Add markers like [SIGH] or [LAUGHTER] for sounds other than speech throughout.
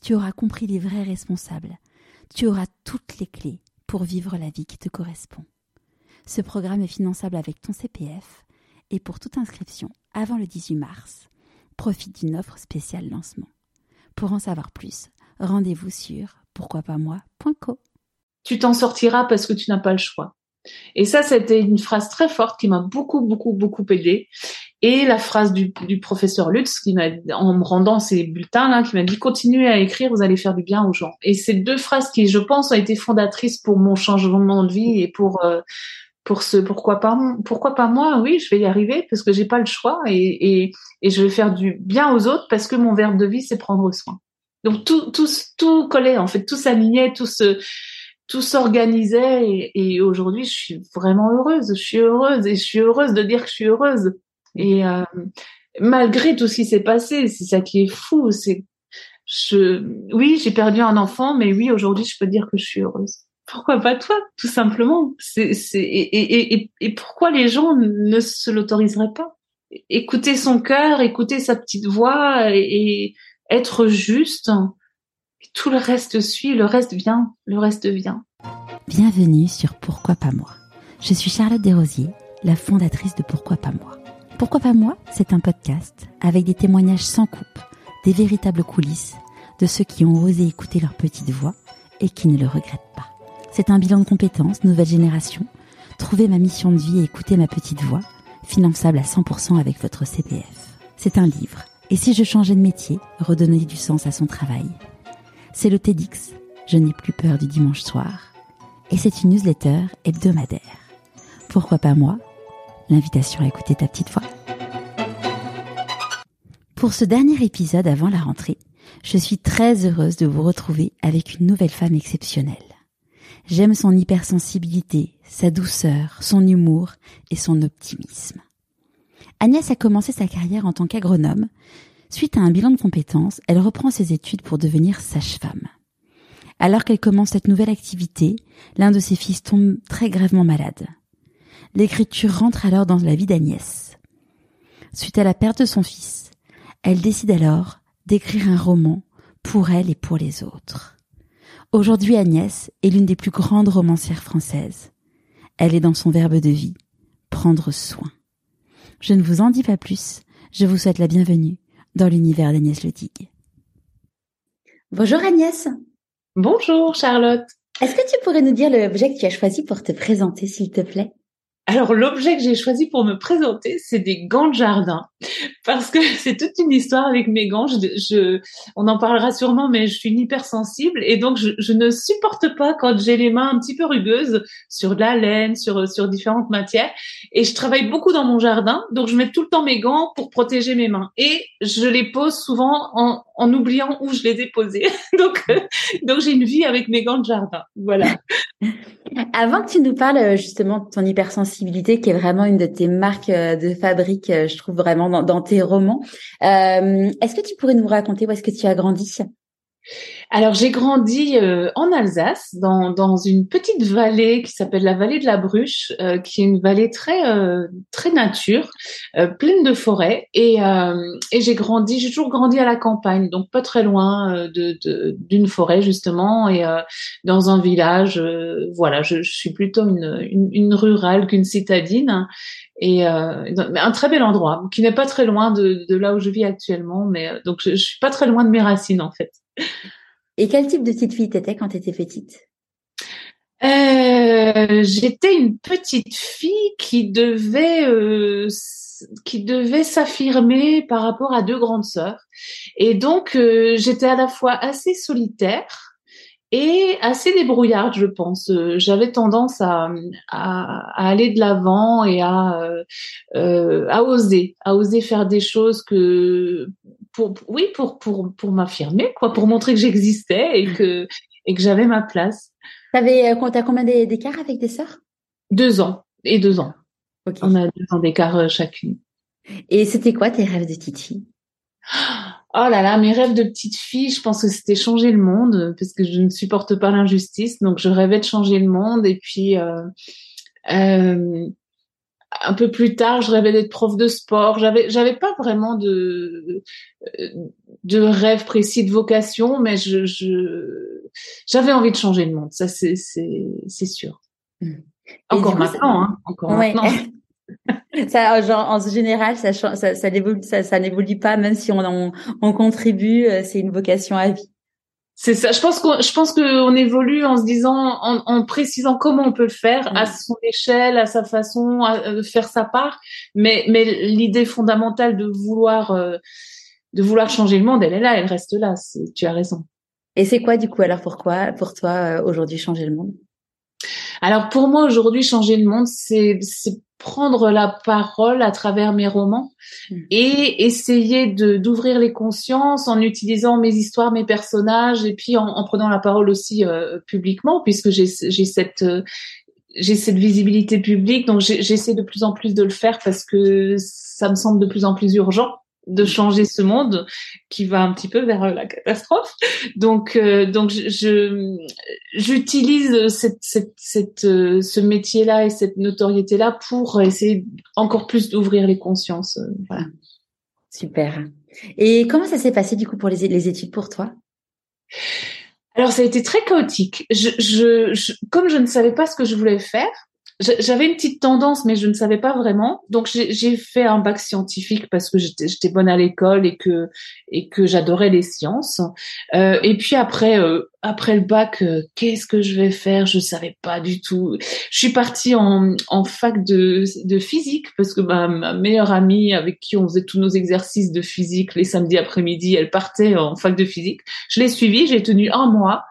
tu auras compris les vrais responsables, tu auras toutes les clés pour vivre la vie qui te correspond. Ce programme est finançable avec ton CPF et pour toute inscription avant le 18 mars, profite d'une offre spéciale lancement. Pour en savoir plus, rendez-vous sur pourquoipasmoi.co. Tu t'en sortiras parce que tu n'as pas le choix. Et ça, c'était une phrase très forte qui m'a beaucoup, beaucoup, beaucoup aidé. Et la phrase du, professeur Lutz qui m'a, en me rendant ces bulletins là, qui m'a dit continuez à écrire, vous allez faire du bien aux gens. Et ces deux phrases qui, je pense, ont été fondatrices pour mon changement de vie et pour euh, pour ce pourquoi pas pourquoi pas moi oui je vais y arriver parce que j'ai pas le choix et, et, et je vais faire du bien aux autres parce que mon verbe de vie c'est prendre soin donc tout tout tout collait en fait tout s'alignait tout se tout s'organisait et, et aujourd'hui je suis vraiment heureuse. Je suis heureuse et je suis heureuse de dire que je suis heureuse. Et euh, malgré tout ce qui s'est passé c'est ça qui est fou c'est je oui j'ai perdu un enfant mais oui aujourd'hui je peux dire que je suis heureuse. Pourquoi pas toi, tout simplement? C'est, c'est, et, et, et, pourquoi les gens ne se l'autoriseraient pas? Écouter son cœur, écouter sa petite voix et, être juste. Tout le reste suit, le reste vient, le reste vient. Bienvenue sur Pourquoi pas moi. Je suis Charlotte Desrosiers, la fondatrice de Pourquoi pas moi. Pourquoi pas moi C'est un podcast avec des témoignages sans coupe, des véritables coulisses de ceux qui ont osé écouter leur petite voix et qui ne le regrettent pas. C'est un bilan de compétences, nouvelle génération. Trouver ma mission de vie et écouter ma petite voix, finançable à 100% avec votre CPF. C'est un livre. Et si je changeais de métier, redonner du sens à son travail? C'est le TEDx. Je n'ai plus peur du dimanche soir. Et c'est une newsletter hebdomadaire. Pourquoi pas moi? L'invitation à écouter ta petite voix. Pour ce dernier épisode avant la rentrée, je suis très heureuse de vous retrouver avec une nouvelle femme exceptionnelle. J'aime son hypersensibilité, sa douceur, son humour et son optimisme. Agnès a commencé sa carrière en tant qu'agronome. Suite à un bilan de compétences, elle reprend ses études pour devenir sage-femme. Alors qu'elle commence cette nouvelle activité, l'un de ses fils tombe très gravement malade. L'écriture rentre alors dans la vie d'Agnès. Suite à la perte de son fils, elle décide alors d'écrire un roman pour elle et pour les autres. Aujourd'hui, Agnès est l'une des plus grandes romancières françaises. Elle est dans son verbe de vie, prendre soin. Je ne vous en dis pas plus, je vous souhaite la bienvenue dans l'univers d'Agnès Ledigue. Bonjour Agnès. Bonjour Charlotte. Est-ce que tu pourrais nous dire l'objet que tu as choisi pour te présenter, s'il te plaît? Alors l'objet que j'ai choisi pour me présenter, c'est des gants de jardin, parce que [LAUGHS] c'est toute une histoire avec mes gants. Je, on en parlera sûrement, mais je suis hypersensible et donc je, je ne supporte pas quand j'ai les mains un petit peu rugueuses sur de la laine, sur sur différentes matières. Et je travaille beaucoup dans mon jardin, donc je mets tout le temps mes gants pour protéger mes mains. Et je les pose souvent en, en oubliant où je les ai posés. [LAUGHS] donc donc j'ai une vie avec mes gants de jardin. Voilà. [LAUGHS] Avant que tu nous parles euh, justement de ton hypersensibilité, qui est vraiment une de tes marques euh, de fabrique, euh, je trouve vraiment dans, tes romans, est-ce que tu pourrais nous raconter où est-ce que tu as grandi? Alors j'ai grandi euh, en Alsace, dans, dans une petite vallée qui s'appelle la vallée de la Bruche, euh, qui est une vallée très euh, très nature, pleine de forêts. Et, et j'ai grandi, j'ai toujours grandi à la campagne, donc pas très loin de d'une forêt justement, et dans un village. voilà, je, je, suis plutôt une, une, une rurale qu'une citadine. Et un très bel endroit, qui n'est pas très loin de, de là où je vis actuellement, mais donc je, je suis pas très loin de mes racines en fait. Et quel type de petite fille t'étais quand t'étais petite? Euh, J'étais une petite fille qui devait euh, qui devait s'affirmer par rapport à deux grandes sœurs. Et donc euh, j'étais à la fois assez solitaire et assez débrouillarde, je pense. J'avais tendance à, aller de l'avant et à, à oser, à oser faire des choses que pour, oui, pour, pour, pour m'affirmer, quoi, pour montrer que j'existais et que, et que j'avais ma place. T'avais, euh, t'as combien d'écart avec tes sœurs? Deux ans et deux ans. On a deux ans d'écart euh, chacune. Et c'était quoi tes rêves de petite fille? Oh là là, mes rêves de petite fille, je pense que c'était changer le monde parce que je ne supporte pas l'injustice, donc je rêvais de changer le monde et puis euh, euh, un peu plus tard, je rêvais d'être prof de sport. J'avais, j'avais pas vraiment de de rêve précis de vocation, mais je, je j'avais envie de changer le monde. Ça, c'est c'est c'est sûr. Encore maintenant, hein. Encore maintenant. [LAUGHS] [LAUGHS] ça, genre, en général, ça, ça, ça, ça, ça n'évolue pas, même si on, on, on contribue. Euh, c'est une vocation à vie. C'est ça. Je pense qu'on, je pense qu'on évolue en se disant, en, en, précisant comment on peut le faire à son échelle, à sa façon, à, de faire sa part. Mais, mais l'idée fondamentale de vouloir, euh, de vouloir changer le monde, elle est là, elle reste là. Tu as raison. Et c'est quoi du coup alors pourquoi, pour toi euh, aujourd'hui changer le monde? Alors pour moi aujourd'hui changer le monde, c'est, c'est prendre la parole à travers mes romans mmh. et essayer de d'ouvrir les consciences en utilisant mes histoires, mes personnages et puis en, en prenant la parole aussi euh, publiquement puisque j'ai j'ai cette euh, j'ai cette visibilité publique donc j'essaie de plus en plus de le faire parce que ça me semble de plus en plus urgent de changer ce monde qui va un petit peu vers euh, la catastrophe. Donc, euh, donc je j'utilise cette, cette, cette, euh, ce métier-là et cette notoriété-là pour essayer encore plus d'ouvrir les consciences. Voilà. Super. Et comment ça s'est passé du coup pour les, les études pour toi? Alors ça a été très chaotique. Je, je, comme je ne savais pas ce que je voulais faire, j'avais une petite tendance, mais je ne savais pas vraiment. Donc j'ai fait un bac scientifique parce que j'étais bonne à l'école et que et que j'adorais les sciences. Euh, et puis après euh, après le bac, euh, qu'est-ce que je vais faire? Je savais pas du tout. Je suis partie en, en fac de, de physique parce que ma, ma meilleure amie avec qui on faisait tous nos exercices de physique les samedis après-midi, elle partait en fac de physique. Je l'ai suivie, j'ai tenu un mois.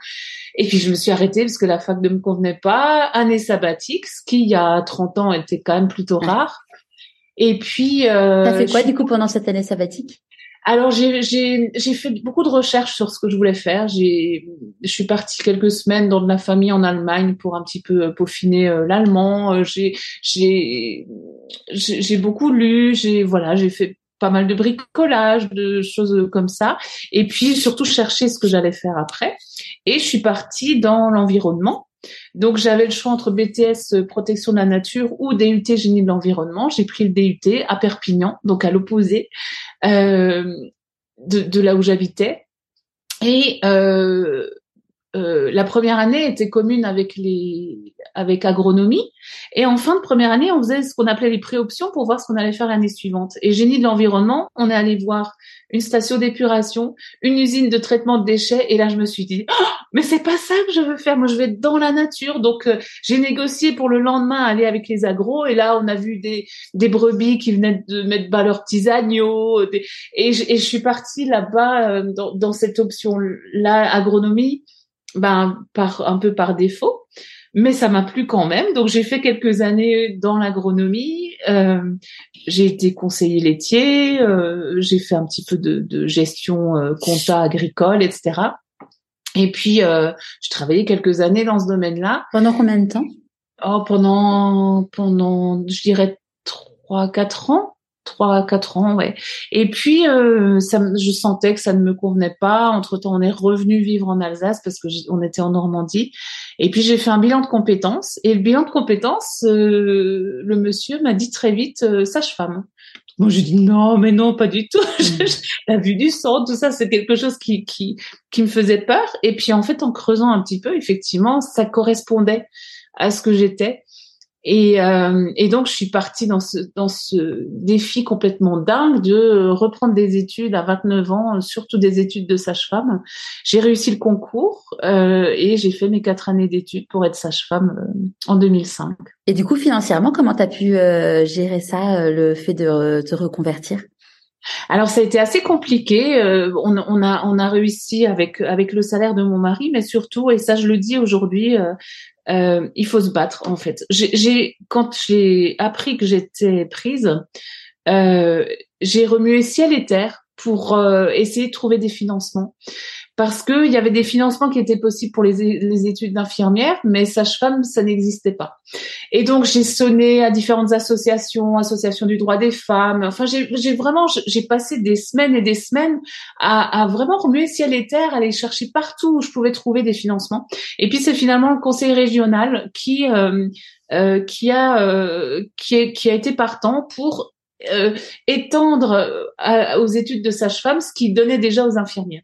Et puis je me suis arrêtée parce que la fac ne me convenait pas. Année sabbatique, ce qui il y a 30 ans était quand même plutôt rare. Et puis. Euh, T'as fait quoi du coup pendant cette année sabbatique? Alors j'ai fait beaucoup de recherches sur ce que je voulais faire. J'ai je suis partie quelques semaines dans de la famille en Allemagne pour un petit peu euh, peaufiner euh, l'allemand. Euh, j'ai beaucoup lu. J'ai voilà j'ai fait pas mal de bricolage, de choses comme ça. Et puis surtout chercher ce que j'allais faire après. Et je suis partie dans l'environnement. Donc j'avais le choix entre BTS euh, protection de la nature ou DUT génie de l'environnement. J'ai pris le DUT à Perpignan, donc à l'opposé euh, de, de, là où j'habitais. Et euh, euh, la première année était commune avec les avec agronomie et en fin de première année on faisait ce qu'on appelait les préoptions pour voir ce qu'on allait faire l'année suivante et génie de l'environnement on est allé voir une station d'épuration une usine de traitement de déchets et là je me suis dit oh, mais c'est pas ça que je veux faire moi je vais être dans la nature donc euh, j'ai négocié pour le lendemain aller avec les agros et là on a vu des des brebis qui venaient de mettre bas leurs petits agneaux et, je, et je suis partie là-bas euh, dans, dans cette option là agronomie ben par un peu par défaut, mais ça m'a plu quand même. Donc j'ai fait quelques années dans l'agronomie. Euh, j'ai été conseiller laitier. Euh, j'ai fait un petit peu de, de gestion euh, compta agricole, etc. Et puis euh, je travaillais quelques années dans ce domaine-là. Pendant combien de temps? Oh pendant pendant je dirais trois quatre ans trois à quatre ans, ouais. Et puis, euh, ça, je sentais que ça ne me convenait pas. Entre temps, on est revenu vivre en Alsace parce que on était en Normandie. Et puis, j'ai fait un bilan de compétences. Et le bilan de compétences, euh, le monsieur m'a dit très vite euh, sage-femme. Moi, j'ai dit non, mais non, pas du tout. [LAUGHS] Mmh. La vue du sang, tout ça, c'est quelque chose qui, qui, qui me faisait peur. Et puis, en fait, en creusant un petit peu, effectivement, ça correspondait à ce que j'étais. Et, euh, et, donc, je suis partie dans ce, dans ce défi complètement dingue de reprendre des études à 29 ans, surtout des études de sage-femme. J'ai réussi le concours euh, et j'ai fait mes quatre années d'études pour être sage-femme euh, en 2005. Et du coup, financièrement, comment tu as pu euh, gérer ça, euh, le fait de te reconvertir? Alors ça a été assez compliqué. on, on, a on a réussi avec avec le salaire de mon mari, mais surtout et ça je le dis aujourd'hui, euh, il faut se battre en fait. J'ai quand j'ai appris que j'étais prise, euh, j'ai remué ciel et terre pour euh, essayer de trouver des financements parce que il y avait des financements qui étaient possibles pour les, les études d'infirmière, mais sage-femme, ça n'existait pas. Et donc j'ai sonné à différentes associations, associations du droit des femmes. Enfin, j'ai vraiment, j'ai passé des semaines et des semaines à, à vraiment remuer ciel et terre, aller chercher partout où je pouvais trouver des financements. Et puis c'est finalement le conseil régional qui euh, euh, qui a euh, qui, est, qui a été partant pour euh, étendre euh, aux études de sage-femme ce qui donnait déjà aux infirmières.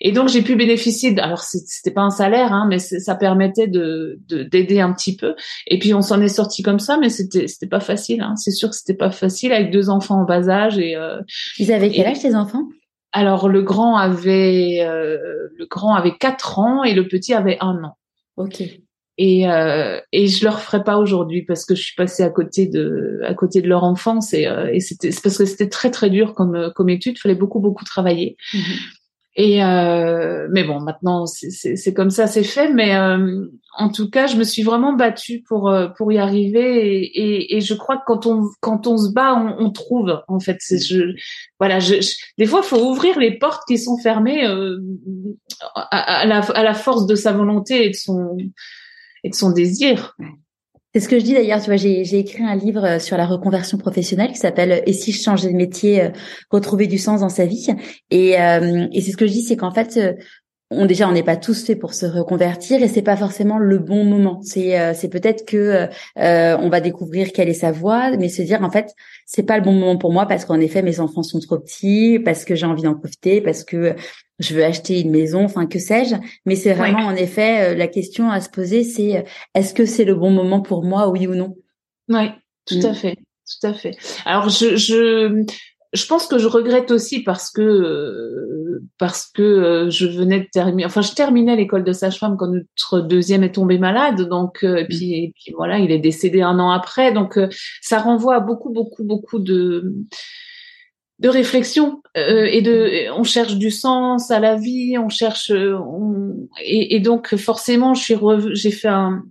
Et donc j'ai pu bénéficier. De, alors c'était pas un salaire, hein, mais ça permettait de d'aider un petit peu. Et puis on s'en est sorti comme ça, mais c'était c'était pas facile. Hein. C'est sûr que c'était pas facile avec deux enfants en bas âge et. Euh, Ils avaient quel âge ces enfants? Alors le grand avait euh, le grand avait quatre ans et le petit avait un an. Ok et euh, et je leur ferai pas aujourd'hui parce que je suis passée à côté de à côté de leur enfance et euh, et c'était parce que c'était très très dur comme comme étude, fallait beaucoup beaucoup travailler. Mhm. Et euh, mais bon, maintenant c'est c'est comme ça, c'est fait. Mais euh, en tout cas, je me suis vraiment battue pour euh, pour y arriver. Et, et, et, je crois que quand on quand on se bat, on, on trouve. En fait, c'est je voilà. Je, des fois, il faut ouvrir les portes qui sont fermées euh, à, à, la à la force de sa volonté et de son de son désir. C'est ce que je dis d'ailleurs, tu vois, j'ai écrit un livre euh, sur la reconversion professionnelle qui s'appelle euh, Et si je changeais de métier, euh, retrouver du sens dans sa vie? Et, et c'est ce que je dis, c'est qu'en fait, on déjà on n'est pas tous faits pour se reconvertir et c'est pas forcément le bon moment. C'est euh, c'est peut-être que euh, on va découvrir quelle est sa voie, mais se dire en fait c'est pas le bon moment pour moi parce qu'en effet mes enfants sont trop petits, parce que j'ai envie d'en profiter, parce que je veux acheter une maison, enfin que sais-je. Mais c'est vraiment en effet euh, la question à se poser, c'est est-ce que c'est le bon moment pour moi, oui ou non? Oui, tout à mm. fait, tout à fait. Alors je je je pense que je regrette aussi parce que euh, parce que euh, je venais de terminer enfin je terminais l'école de sage-femme quand notre deuxième est tombé malade donc euh, et mmh. puis, et puis voilà il est décédé un an après donc ça renvoie à beaucoup beaucoup beaucoup de de réflexion et de on cherche du sens à la vie on cherche on, et, donc forcément je suis j'ai fait un,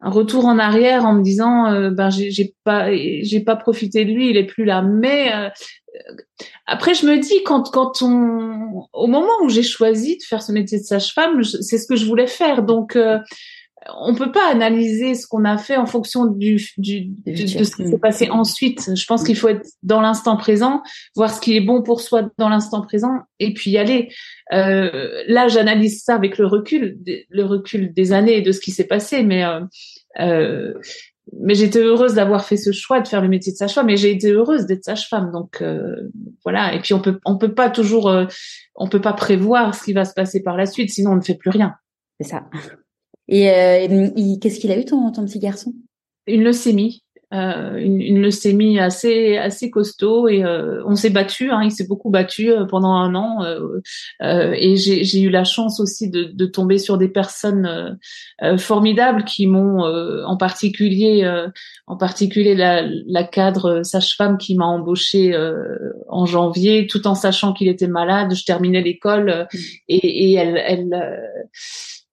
retour en arrière en me disant euh, ben j'ai pas j'ai pas profité de lui il est plus là. Mais euh, après je me dis quand quand on au moment où j'ai choisi de faire ce métier de sage-femme c'est ce que je voulais faire. Donc euh, on peut pas analyser ce qu'on a fait en fonction du, du de, ce qui s'est passé ensuite. Je pense qu'il faut être dans l'instant présent, voir ce qui est bon pour soi dans l'instant présent, et puis y aller. Euh, là, j'analyse ça avec le recul, le recul des années et de ce qui s'est passé, mais euh, euh, mais j'étais heureuse d'avoir fait ce choix de faire le métier de sage-femme, mais j'ai été heureuse d'être sage-femme, donc euh, voilà. Et puis on peut on peut pas toujours, euh, on peut pas prévoir ce qui va se passer par la suite, sinon on ne fait plus rien. C'est ça. Et, euh, qu'est-ce qu'il a eu ton, ton petit garçon? Une leucémie. Euh, une, une, leucémie assez assez costaud et euh, on s'est battu hein, il s'est beaucoup battu euh, pendant un an euh, et j'ai eu la chance aussi de, de tomber sur des personnes formidables qui m'ont en particulier en particulier la, la cadre sage-femme qui m'a embauchée en janvier tout en sachant qu'il était malade je terminais l'école mmh. et, et elle, elle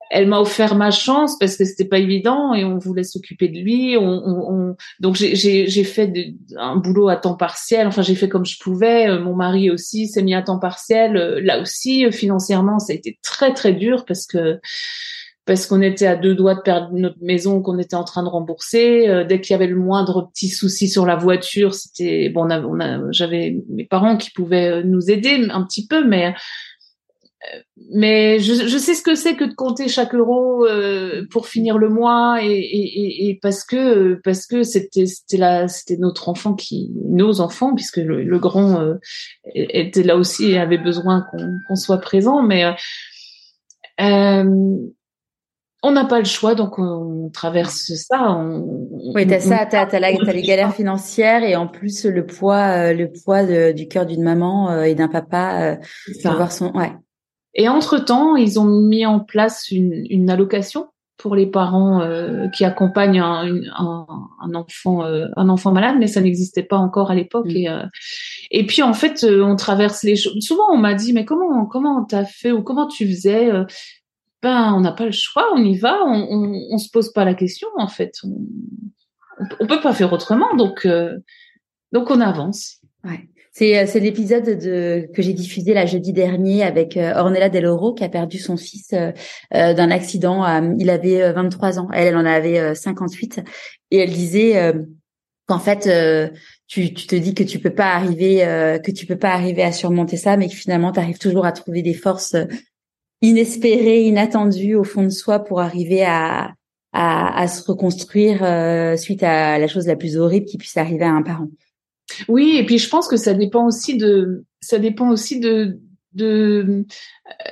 elle m'a offert ma chance parce que c'était pas évident et on voulait s'occuper de lui. On, on, donc j'ai fait un boulot à temps partiel. Enfin, j'ai fait comme je pouvais. Euh, mon mari aussi s'est mis à temps partiel. Euh, là aussi, euh, financièrement, ça a été très très dur parce que parce qu'on était à deux doigts de perdre notre maison qu'on était en train de rembourser. dès qu'il y avait le moindre petit souci sur la voiture, c'était bon. On on j'avais mes parents qui pouvaient nous aider un petit peu, mais mais je, je, sais ce que c'est que de compter chaque euro euh, pour finir le mois et, et, et parce que parce que c'était c'était là c'était notre enfant qui nos enfants puisque le, le grand euh, était là aussi et avait besoin qu'on soit présent mais euh, on n'a pas le choix, donc on traverse ça. On, oui, t'as ça, t'as as, as, les galères financières et en plus le poids, le poids du cœur d'une maman et d'un papa, euh, voir son, ouais. Et entre-temps, ils ont mis en place une, une allocation pour les parents euh, qui accompagnent un, un, un enfant euh, un enfant malade, mais ça n'existait pas encore à l'époque. Mm. Et, euh, et puis en fait, on traverse les choses. Souvent, on m'a dit mais comment comment t'as fait ou comment tu faisais Ben, on n'a pas le choix, on y va, on, on, on, se pose pas la question en fait. On, on peut pas faire autrement, donc donc on avance. Ouais. C'est c'est l'épisode de que j'ai diffusé la jeudi dernier avec Ornella Del Oro qui a perdu son fils d'un accident. il avait 23 ans, elle, elle en avait 58 et elle disait qu'en fait tu, tu te dis que tu peux pas arriver que tu peux pas arriver à surmonter ça mais que finalement tu arrives toujours à trouver des forces inespérées, inattendues au fond de soi pour arriver à à, à se reconstruire suite à la chose la plus horrible qui puisse arriver à un parent. Oui, et puis je pense que ça dépend aussi de, ça dépend aussi de, de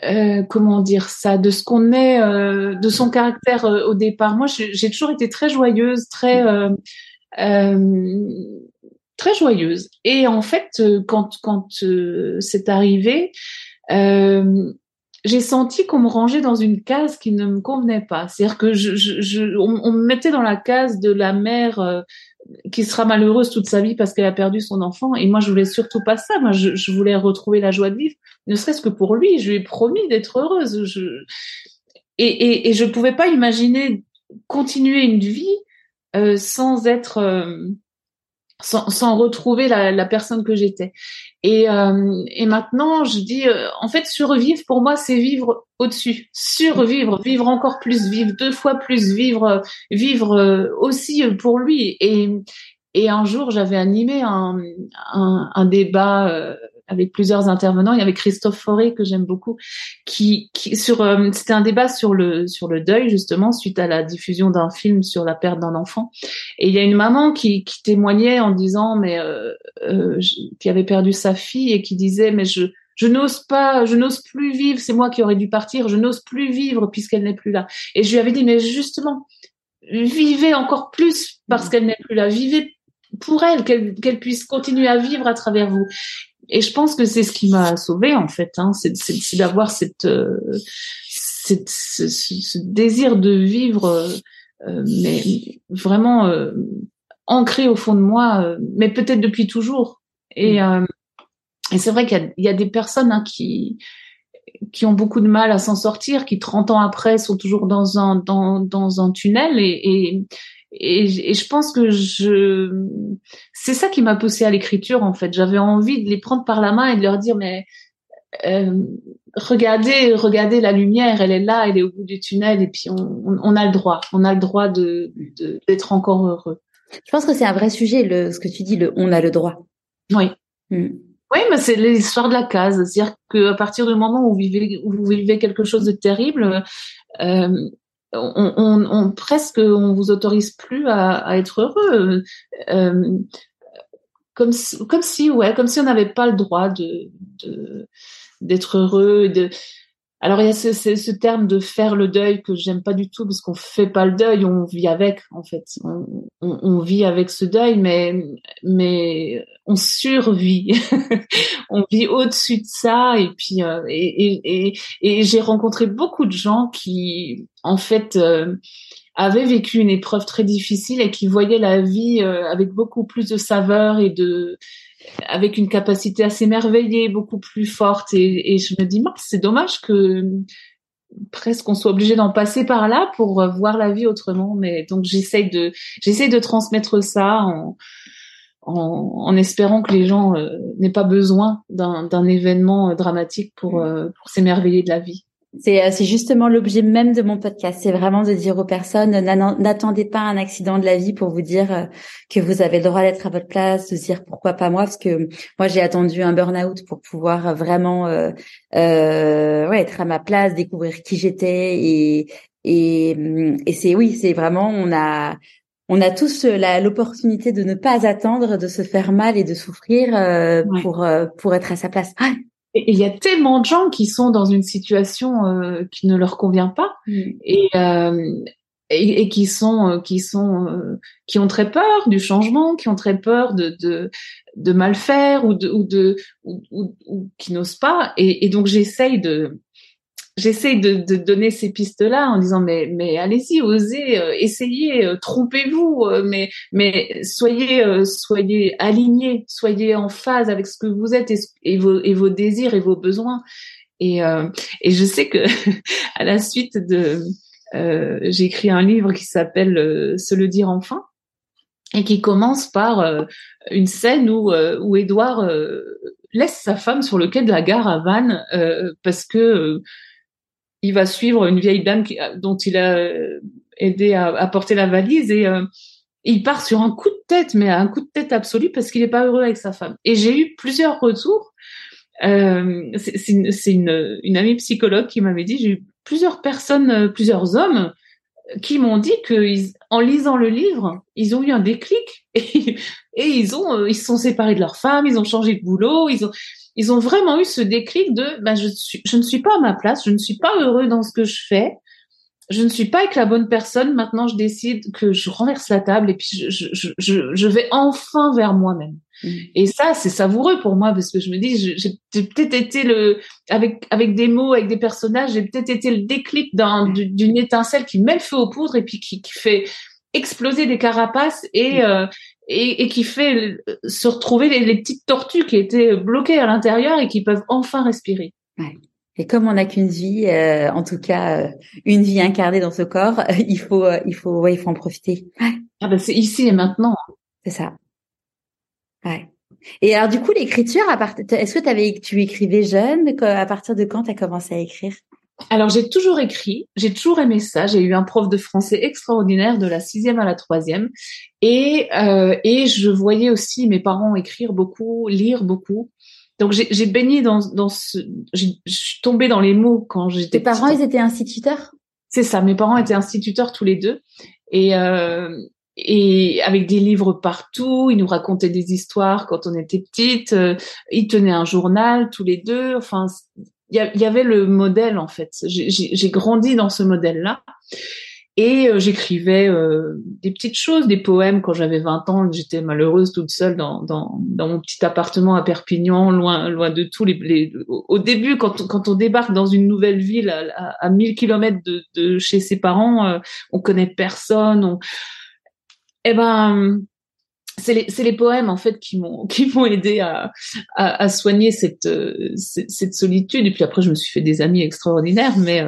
euh, comment dire ça, de ce qu'on est, euh, de son caractère euh, au départ. Moi, j'ai toujours été très joyeuse, très très joyeuse. Et en fait, quand quand c'est arrivé, j'ai senti qu'on me rangeait dans une case qui ne me convenait pas. C'est-à-dire que je, je, on, on, me mettait dans la case de la mère qui sera malheureuse toute sa vie parce qu'elle a perdu son enfant. Et moi, je voulais surtout pas ça. Moi, je, je voulais retrouver la joie de vivre, ne serait-ce que pour lui. Je lui ai promis d'être heureuse. Je... Et, et, et je pouvais pas imaginer continuer une vie euh, sans être euh, sans, sans retrouver la, la, personne que j'étais. Et, euh, et maintenant, je dis, euh, en fait, survivre pour moi, c'est vivre au-dessus, survivre, vivre encore plus, vivre deux fois plus, vivre, vivre euh, aussi pour lui. Et, et un jour, j'avais animé un, un, un débat avec plusieurs intervenants. Il y avait Christophe Forêt que j'aime beaucoup, qui, qui sur euh, c'était un débat sur le sur le deuil justement suite à la diffusion d'un film sur la perte d'un enfant. Et il y a une maman qui, qui témoignait en disant mais euh, euh, qui avait perdu sa fille et qui disait mais je je n'ose pas, je n'ose plus vivre. C'est moi qui aurais dû partir. Je n'ose plus vivre puisqu'elle n'est plus là. Et je lui avais dit mais justement vivez encore plus parce qu'elle n'est plus là. Vivez pour elle, qu'elle puisse continuer à vivre à travers vous. Et je pense que c'est ce qui m'a sauvée en fait, hein, c'est d'avoir cette, euh, cette ce, ce, désir de vivre, euh, euh, mais vraiment ancré au fond de moi, mais peut-être depuis toujours. Et, mmh. et c'est vrai qu'il y, y, a des personnes hein, qui qui ont beaucoup de mal à s'en sortir, qui 30 ans après sont toujours dans un dans, dans un tunnel et, et, et, et, je pense que je, c'est ça qui m'a poussé à l'écriture en fait. J'avais envie de les prendre par la main et de leur dire mais euh, regardez, regardez la lumière, elle est là, elle est au bout du tunnel et puis on, on, a le droit, on a le droit de d'être encore heureux. Je pense que c'est un vrai sujet, le, ce que tu dis, le on a le droit. Oui. Hmm. Oui, mais c'est l'histoire de la case. C'est-à-dire qu'à partir du moment où vous vivez, où vous vivez quelque chose de terrible, euh, on, on, on, presque on vous autorise plus à, à être heureux. Euh, comme si, comme si ouais comme si on n'avait pas le droit de d'être heureux de alors il y a ce, ce, terme de faire le deuil que j'aime pas du tout parce qu'on fait pas le deuil, on vit avec en fait, on, on, on vit avec ce deuil, mais mais on survit, [LAUGHS] on vit au-dessus de ça et puis euh, et, et, et, j'ai rencontré beaucoup de gens qui en fait euh, avaient vécu une épreuve très difficile et qui voyaient la vie euh, avec beaucoup plus de saveur et de avec une capacité à s'émerveiller beaucoup plus forte. Et, et je me dis c'est dommage que presque on soit obligé d'en passer par là pour voir la vie autrement. Mais donc j'essaye de j'essaye de transmettre ça en, en, en espérant que les gens euh, n'aient pas besoin d'un événement dramatique pour, euh, pour s'émerveiller de la vie. C'est, euh, c'est justement l'objet même de mon podcast. C'est vraiment de dire aux personnes, n'attendez pas un accident de la vie pour vous dire euh, que vous avez le droit d'être à votre place, de dire pourquoi pas moi, parce que moi j'ai attendu un burn-out pour pouvoir vraiment euh, euh, ouais, être à ma place, découvrir qui j'étais et et, et c'est oui, c'est vraiment on a on a tous l'opportunité de ne pas attendre, de se faire mal et de souffrir euh, pour pour être à sa place. Ah, et il y a tellement de gens qui sont dans une situation euh, qui ne leur convient pas mm. et, euh, et, et, qui sont euh, qui sont euh, qui ont très peur du changement, qui ont très peur de de, de mal faire ou de ou de ou, ou, ou qui n'osent pas. Et, et donc j'essaye de j'essaye de, de, donner ces pistes-là en disant mais mais allez-y, osez, euh, essayez, euh, trompez-vous, euh, mais mais soyez soyez alignés, soyez en phase avec ce que vous êtes et, vos et vos désirs et vos besoins. Et et je sais que [LAUGHS] à la suite de j'ai écrit un livre qui s'appelle Se le dire enfin et qui commence par euh, une scène où euh, où Édouard euh, laisse sa femme sur le quai de la gare à Vannes parce que il va suivre une vieille dame qui, dont il a aidé à, porter la valise et il part sur un coup de tête, mais un coup de tête absolu parce qu'il n'est pas heureux avec sa femme. Et j'ai eu plusieurs retours. Euh, c'est une, amie psychologue qui m'avait dit, j'ai eu plusieurs personnes, plusieurs hommes qui m'ont dit que en lisant le livre, ils ont eu un déclic [LAUGHS] et, ils euh, ils se sont séparés de leur femme, ils ont changé de boulot, ils ont ils ont vraiment eu ce déclic de ben je suis je ne suis pas à ma place, je ne suis pas heureux dans ce que je fais je ne suis pas avec la bonne personne. Maintenant, je décide que je renverse la table et puis je, je, je, je vais enfin vers moi-même. Mm. Et ça, c'est savoureux pour moi parce que je me dis, j'ai peut-être été le, avec avec des mots, avec des personnages, j'ai peut-être été le déclic d'une étincelle qui met le feu aux poudres et puis qui, qui fait exploser des carapaces et mm. euh, et, et, qui fait se retrouver les, les, petites tortues qui étaient bloquées à l'intérieur et qui peuvent enfin respirer. Ouais. Et comme on n'a qu'une vie, euh, en tout cas euh, une vie incarnée dans ce corps, [LAUGHS] il faut, euh, il faut, ouais, il faut en profiter. Ah ben c'est ici et maintenant. C'est ça. Ouais. Et alors du coup l'écriture, à part... est-ce que avais, tu écrivais jeune? À partir de quand tu as commencé à écrire? Alors j'ai toujours écrit, j'ai toujours aimé ça. J'ai eu un prof de français extraordinaire de la sixième à la troisième, et euh, et je voyais aussi mes parents écrire beaucoup, lire beaucoup. Donc j'ai baigné dans, dans ce, je suis tombée dans les mots quand j'étais. Tes parents, ils étaient instituteurs? C'est ça, mes parents étaient instituteurs tous les deux et euh, et avec des livres partout, ils nous racontaient des histoires quand on était petite. Euh, ils tenaient un journal tous les deux. Enfin, il y, avait le modèle en fait. J'ai grandi dans ce modèle-là. Et euh, j'écrivais euh, des petites choses, des poèmes quand j'avais 20 ans. J'étais malheureuse toute seule dans, mon petit appartement à Perpignan, loin, loin de tous les, les. au début, quand, on, débarque dans une nouvelle ville à, à, 1000 kilomètres de, chez ses parents, euh, on connaît personne. On... Eh ben, c'est les, poèmes en fait qui m'ont [LAUGHS] qui m'ont aidé à, soigner cette, cette, cette solitude. Et puis après je me suis fait des amis extraordinaires mais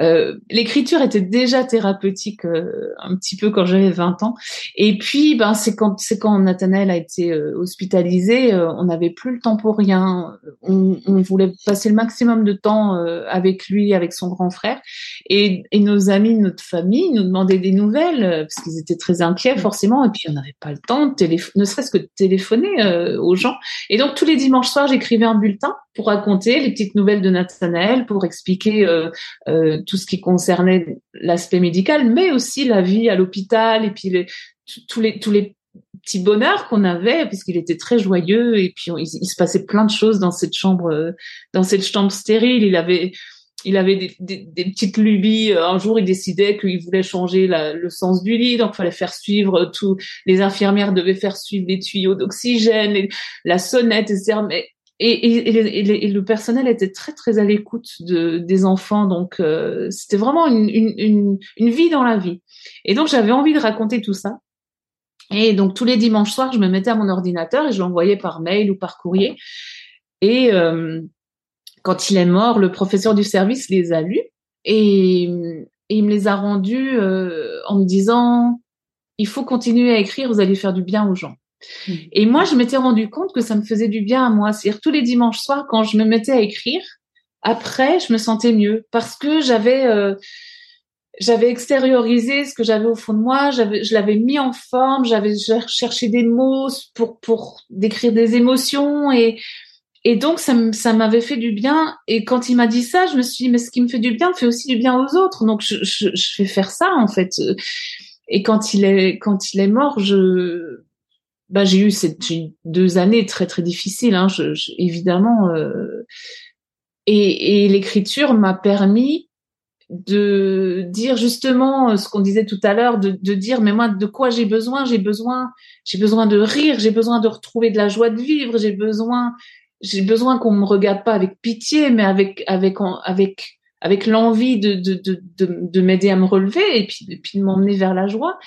euh, l'écriture était déjà thérapeutique euh, un petit peu quand j'avais 20 ans. Et puis, ben, c'est quand c'est quand Nathanaël a été euh, hospitalisé, on n'avait plus le temps pour rien. On, on, voulait passer le maximum de temps avec lui, avec son grand frère. Et, et, nos amis, notre famille nous demandaient des nouvelles parce qu'ils étaient très inquiets forcément. Et puis, on n'avait pas le temps de ne serait-ce que de téléphoner aux gens. Et donc, tous les dimanches soirs, j'écrivais un bulletin pour raconter les petites nouvelles de Nathanaël, pour expliquer euh, euh, tout ce qui concernait l'aspect médical, mais aussi la vie à l'hôpital et puis les, tous les tous les petits bonheurs qu'on avait puisqu'il était très joyeux et puis il, se passait plein de choses dans cette chambre euh, dans cette chambre stérile. Il avait il avait des, des, petites lubies. Un jour, il décidait qu'il voulait changer le sens du lit, donc fallait faire suivre tout. Les infirmières devaient faire suivre les tuyaux d'oxygène, la sonnette, etc. Mais et, et, et, le personnel était très très à l'écoute de, des enfants, donc euh, c'était vraiment une, une, une, vie dans la vie. Et donc j'avais envie de raconter tout ça. Et donc tous les dimanches soirs, je me mettais à mon ordinateur et je l'envoyais par mail ou par courrier. Et euh, quand il est mort, le professeur du service les a lus et, il me les a rendus euh, en me disant il faut continuer à écrire, vous allez faire du bien aux gens. Mm. Et moi, je m'étais rendu compte que ça me faisait du bien à moi. C'est-à-dire tous les dimanches soirs, quand je me mettais à écrire, après, je me sentais mieux parce que j'avais euh, j'avais extériorisé ce que j'avais au fond de moi. J'avais, je l'avais mis en forme. J'avais cherché des mots pour pour décrire des émotions et et donc ça ça m'avait fait du bien. Et quand il m'a dit ça, je me suis dit mais ce qui me fait du bien fait aussi du bien aux autres. Donc je je, je vais faire ça en fait. Et quand il est quand il est mort, je bah, j'ai eu cette deux années très très difficiles, hein, je, évidemment. Euh, et, et l'écriture m'a permis de dire justement euh, ce qu'on disait tout à l'heure, de, de, dire mais moi de quoi j'ai besoin? J'ai besoin, j'ai besoin de rire, j'ai besoin de retrouver de la joie de vivre, j'ai besoin, j'ai besoin qu'on me regarde pas avec pitié, mais avec avec avec avec l'envie de de, de, de, de m'aider à me relever et puis, et puis de m'emmener vers la joie.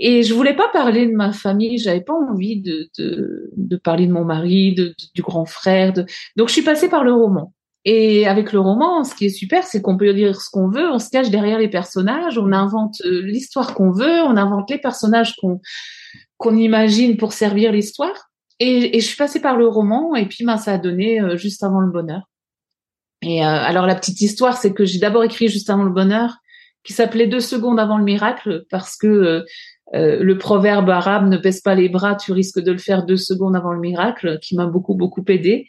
Et je voulais pas parler de ma famille, j'avais pas envie de, de, de, parler de mon mari, de, du grand frère. De... Donc je suis passée par le roman. Et avec le roman, ce qui est super, c'est qu'on peut dire ce qu'on veut, on se cache derrière les personnages, on invente euh, l'histoire qu'on veut, on invente les personnages qu'on qu'on imagine pour servir l'histoire. Et, et, je suis passée par le roman, et puis ben, ça a donné euh, juste avant le bonheur. Et euh, alors la petite histoire, c'est que j'ai d'abord écrit juste avant le bonheur, qui s'appelait deux secondes avant le miracle, parce que le proverbe arabe ne baisse pas les bras, tu risques de le faire deux secondes avant le miracle, qui m'a beaucoup beaucoup aidé.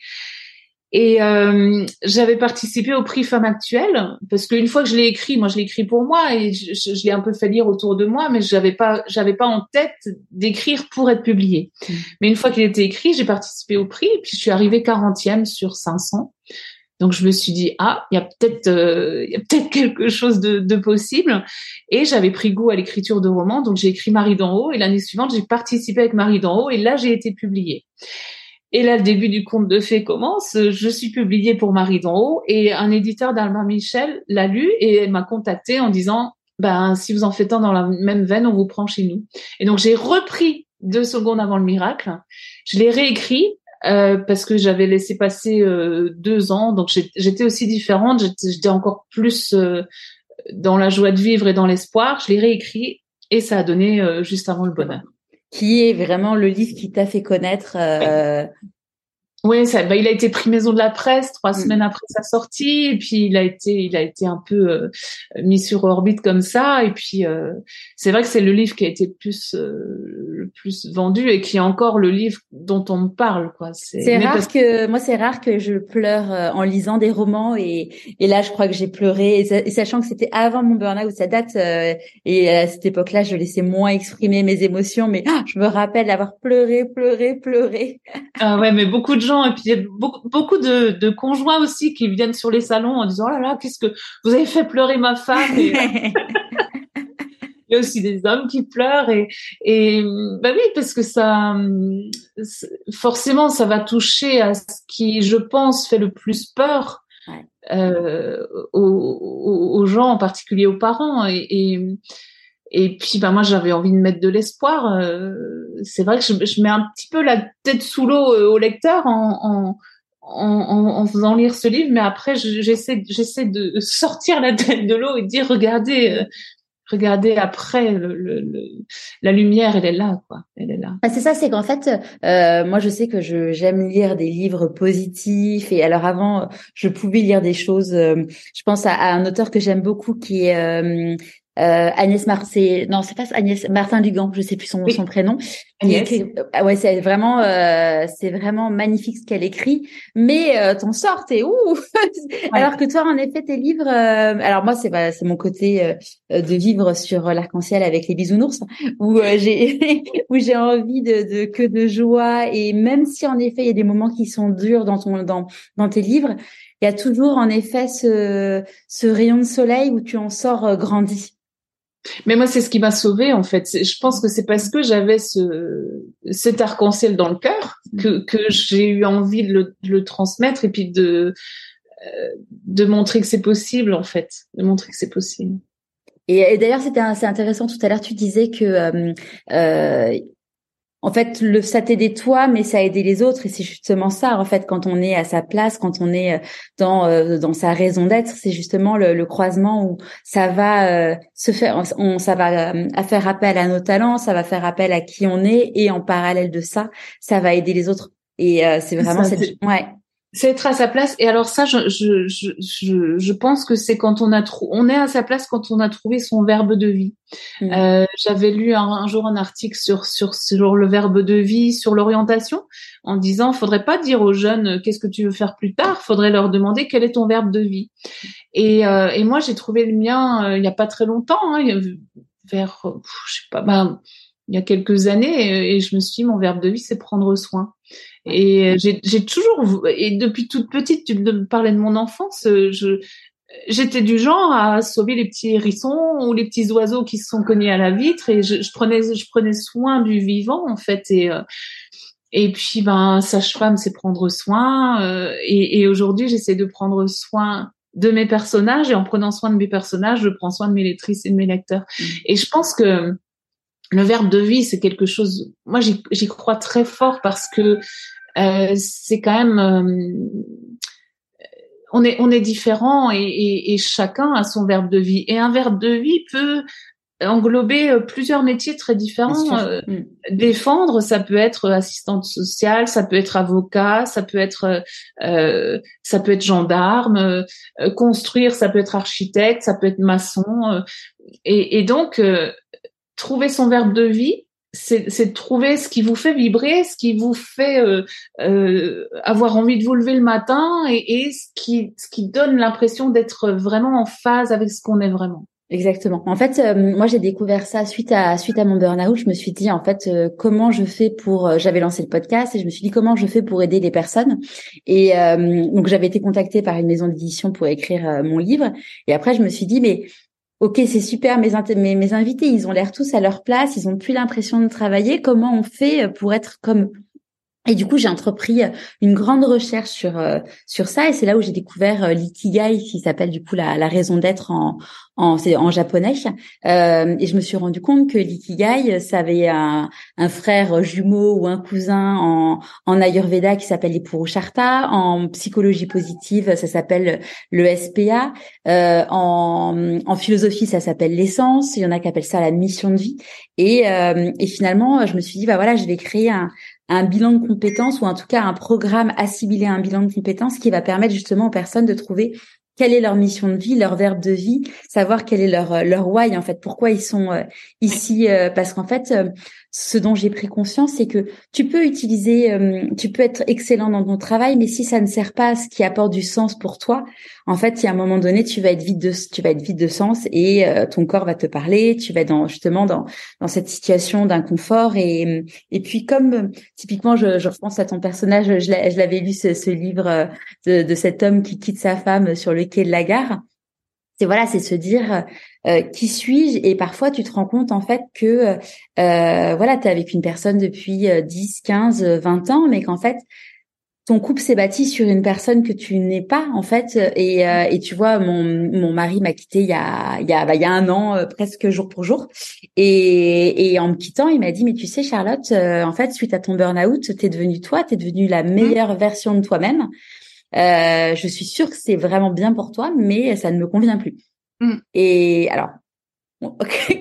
Et euh, j'avais participé au prix Femme Actuelle parce qu'une fois que je l'ai écrit, moi je l'ai écrit pour moi et je, je, l'ai un peu fait lire autour de moi, mais j'avais pas, j'avais pas en tête d'écrire pour être publié. Mmh. Mais une fois qu'il était écrit, j'ai participé au prix et puis je suis arrivée 40e sur 500. Donc je me suis dit ah il y a peut-être euh, il peut-être [LAUGHS] quelque chose de, de possible et j'avais pris goût à l'écriture de romans donc j'ai écrit Marie d'en haut et l'année suivante j'ai participé avec Marie d'en haut et là j'ai été publiée. Et là, le début du conte de fées commence. Je suis publiée pour Marie d'en haut et un éditeur d'Alma Michel l'a lu et m'a contacté en disant, ben, si vous en faites un dans la même veine, on vous prend chez nous. Et donc, j'ai repris deux secondes avant le miracle. Je l'ai réécrit euh, parce que j'avais laissé passer euh, deux ans. Donc, j'étais aussi différente. J'étais encore plus euh, dans la joie de vivre et dans l'espoir. Je l'ai réécrit et ça a donné euh, juste avant le bonheur qui est vraiment le livre qui t'a fait connaître euh, oui, ça, bah, il a été pris maison de la presse trois mm. semaines après sa sortie, et puis il a été, il a été un peu euh, mis sur orbite comme ça. Et puis euh, c'est vrai que c'est le livre qui a été le plus, euh, le plus vendu et qui est encore le livre dont on me parle, quoi. C'est rare que moi, c'est rare que je pleure en lisant des romans, et, et là, je crois que j'ai pleuré, et, sachant que c'était avant mon burn-out, ça date, et à cette époque-là, je laissais moins exprimer mes émotions, mais ah, je me rappelle avoir pleuré, pleuré, pleuré. Ah ouais, mais beaucoup de et puis il y a beaucoup, de, de, conjoints aussi qui viennent sur les salons en disant oh là là qu'est-ce que vous avez fait pleurer ma femme? Et, [LAUGHS] il y a aussi des hommes qui pleurent. Et et bah oui parce que ça forcément ça va toucher à ce qui je pense fait le plus peur euh, aux, aux, gens en particulier aux parents. Et, et et puis, bah, moi, j'avais envie de mettre de l'espoir. Euh, c'est vrai que je, je, mets un petit peu la tête sous l'eau euh, au lecteur en, en, en, en, faisant lire ce livre, mais après, j'essaie, j'essaie de sortir la tête de l'eau et de dire, regardez, euh, regardez après le, le, la lumière elle est là quoi elle est là ah, c'est ça c'est qu'en fait euh, moi je sais que je j'aime lire des livres positifs et alors avant je pouvais lire des choses je pense à, à un auteur que j'aime beaucoup qui est euh, Agnès Marcet, non, c'est pas Agnès Martin Dugan, je sais plus son, son prénom. Agnès. Euh, ouais, c'est vraiment, euh, c'est vraiment magnifique ce qu'elle écrit. Mais euh, ton sort, t'es ouh. [LAUGHS] alors que toi, en effet, tes livres. Euh, alors moi, c'est c'est mon côté de vivre sur l'arc-en-ciel avec les bisounours, [LAUGHS] où j'ai [LAUGHS] où j'ai envie de, de que de joie. Et même si en effet, il y a des moments qui sont durs dans ton dans dans tes livres, il y a toujours en effet ce ce rayon de soleil où tu en sors grandi. Mais moi, c'est ce qui m'a sauvée, en fait. Je pense que c'est parce que j'avais ce, cet arc-en-ciel dans le cœur que, que j'ai eu envie de le, de le, transmettre et puis de, euh, de montrer que c'est possible, en fait. De montrer que c'est possible. Et, et d'ailleurs, c'était assez intéressant. Tout à l'heure, tu disais que euh, euh, en fait, le, ça t'aidait toi, mais ça a aidé les autres. Et c'est justement ça, en fait, quand on est à sa place, quand on est euh, dans euh, dans sa raison d'être, c'est justement le, le, croisement où ça va euh, se faire, on, ça va faire appel à nos talents, ça va faire appel à qui on est, et en parallèle de ça, ça va aider les autres. Et c'est vraiment cette, ouais, c'est être à sa place. Et alors ça, je, je, je, je pense que c'est quand on a trou on est à sa place quand on a trouvé son verbe de vie. Mmh. Euh, J'avais lu un, jour un article sur, sur sur le verbe de vie, sur l'orientation, en disant faudrait pas dire aux jeunes euh, qu'est-ce que tu veux faire plus tard, faudrait leur demander quel est ton verbe de vie. Et, euh, et moi j'ai trouvé le mien euh, il y a pas très longtemps, hein, vers je sais pas, ben, il y a quelques années, et je me suis dit mon verbe de vie c'est prendre soin. Et j'ai toujours, et depuis toute petite, tu me parlais de mon enfance, je, j'étais du genre à sauver les petits hérissons ou les petits oiseaux qui se sont cognés à la vitre et je, je prenais, je prenais soin du vivant en fait et euh, et puis ben sage-femme c'est prendre soin euh, et, et aujourd'hui j'essaie de prendre soin de mes personnages et en prenant soin de mes personnages je prends soin de mes lectrices et de mes lecteurs mmh. et je pense que le verbe de vie, c'est quelque chose. Moi, j'y crois très fort parce que euh, c'est quand même. Euh, on est on est différent et, et, chacun a son verbe de vie. Et un verbe de vie peut englober euh, plusieurs métiers très différents. Euh, mm. Défendre, ça peut être assistante sociale, ça peut être avocat, ça peut être euh, ça peut être gendarme. construire, ça peut être architecte, ça peut être maçon. et, et, donc trouver son verbe de vie, c'est trouver ce qui vous fait vibrer, ce qui vous fait avoir envie de vous lever le matin et, et ce qui ce qui donne l'impression d'être vraiment en phase avec ce qu'on est vraiment. Exactement. En fait, euh, moi j'ai découvert ça suite à suite à mon burn-out. Je me suis dit en fait euh, comment je fais pour. Euh, j'avais lancé le podcast et je me suis dit comment je fais pour aider les personnes. Et donc j'avais été contactée par une maison d'édition pour écrire mon livre. Et après je me suis dit mais ok c'est super mes, mes invités ils ont l'air tous à leur place, ils ont plus l'impression de travailler. Comment on fait pour être comme et du coup, j'ai entrepris euh, une grande recherche sur euh, sur ça, et c'est là où j'ai découvert euh, l'ikigai, qui s'appelle du coup la, raison d'être en en, en japonais. Euh, et je me suis rendu compte que l'ikigai, ça avait un, un, frère jumeau ou un cousin en, en Ayurveda qui s'appelle les en psychologie positive, ça s'appelle le SPA, euh, en, en philosophie, ça s'appelle l'essence. Il y en a qui appellent ça la mission de vie. Et, et finalement, je me suis dit, bah voilà, je vais créer un, un bilan de compétences ou en tout cas un programme assimilé à un bilan de compétences qui va permettre justement aux personnes de trouver quelle est leur mission de vie, leur verbe de vie, savoir quel est leur leur why en fait, pourquoi ils sont euh, ici euh, parce qu'en fait euh, ce dont j'ai pris conscience c'est que tu peux utiliser tu peux être excellent dans ton travail mais si ça ne sert pas à ce qui apporte du sens pour toi, en fait, il y a un moment donné, tu vas être vide de tu vas être vide de sens et ton corps va te parler, tu vas dans justement dans dans cette situation d'inconfort et et puis comme typiquement je je repense à ton personnage, je l'avais lu ce, livre de, de cet homme qui quitte sa femme sur le quai de la gare. C'est voilà, c'est se dire euh, qui suis-je? Et parfois tu te rends compte en fait que euh, voilà, tu es avec une personne depuis 10, 15, 20 ans mais qu'en fait ton couple s'est bâti sur une personne que tu n'es pas en fait. Et, euh, et tu vois mon, mon mari m'a quitté il y a il y a bah, il y a un an euh, presque jour pour jour. Et, et en me quittant il m'a dit mais tu sais Charlotte en fait suite à ton burn-out t'es devenue toi t'es devenue la mmh. meilleure version de toi-même euh, je suis sûre que c'est vraiment bien pour toi, mais ça ne me convient plus. Mm. Et alors, [LAUGHS]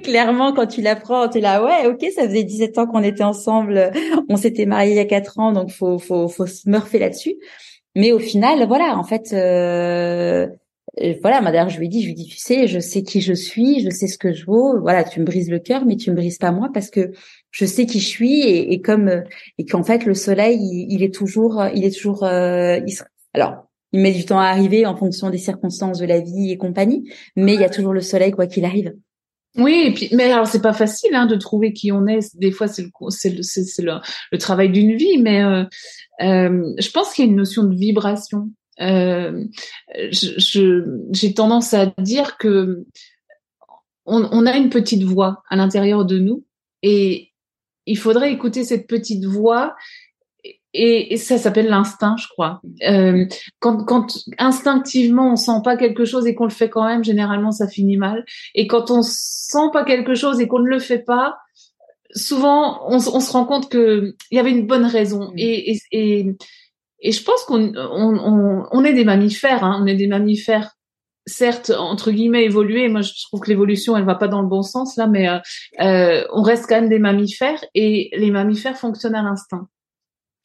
clairement, quand tu l'apprends, tu es là, ouais, ok, ça faisait 17 ans qu'on était ensemble, on s'était mariés il y a 4 ans, donc faut faut faut se murfer là-dessus. Mais au final, voilà, en fait, euh, voilà, d'ailleurs, je lui ai dit, je lui ai dit, tu sais, je sais qui je suis, je sais ce que je vaux. Voilà, tu me brises le cœur, mais tu me brises pas moi parce que je sais qui je suis et, et comme et qu'en fait le soleil, il, est toujours, il est toujours, euh, il, alors, il met du temps à arriver en fonction des circonstances de la vie et compagnie, mais il y a toujours le soleil quoi qu'il arrive. Oui, et puis, mais alors c'est pas facile hein, de trouver qui on est. Des fois, c'est le, c'est le, c'est le, le, travail d'une vie, mais euh, euh, je pense qu'il y a une notion de vibration. Euh, je, j'ai tendance à dire que on, on a une petite voix à l'intérieur de nous, et il faudrait écouter cette petite voix et, ça s'appelle l'instinct, je crois. Euh, quand, quand instinctivement on sent pas quelque chose et qu'on le fait quand même, généralement ça finit mal. Et quand on sent pas quelque chose et qu'on ne le fait pas, souvent on, on se rend compte que il y avait une bonne raison. Mm. Et, et, et, je pense qu'on on, on, est des mammifères, hein, on est des mammifères certes entre guillemets évolués. Moi, je trouve que l'évolution, elle va pas dans le bon sens là, mais euh, euh on reste quand même des mammifères et les mammifères fonctionnent à l'instinct.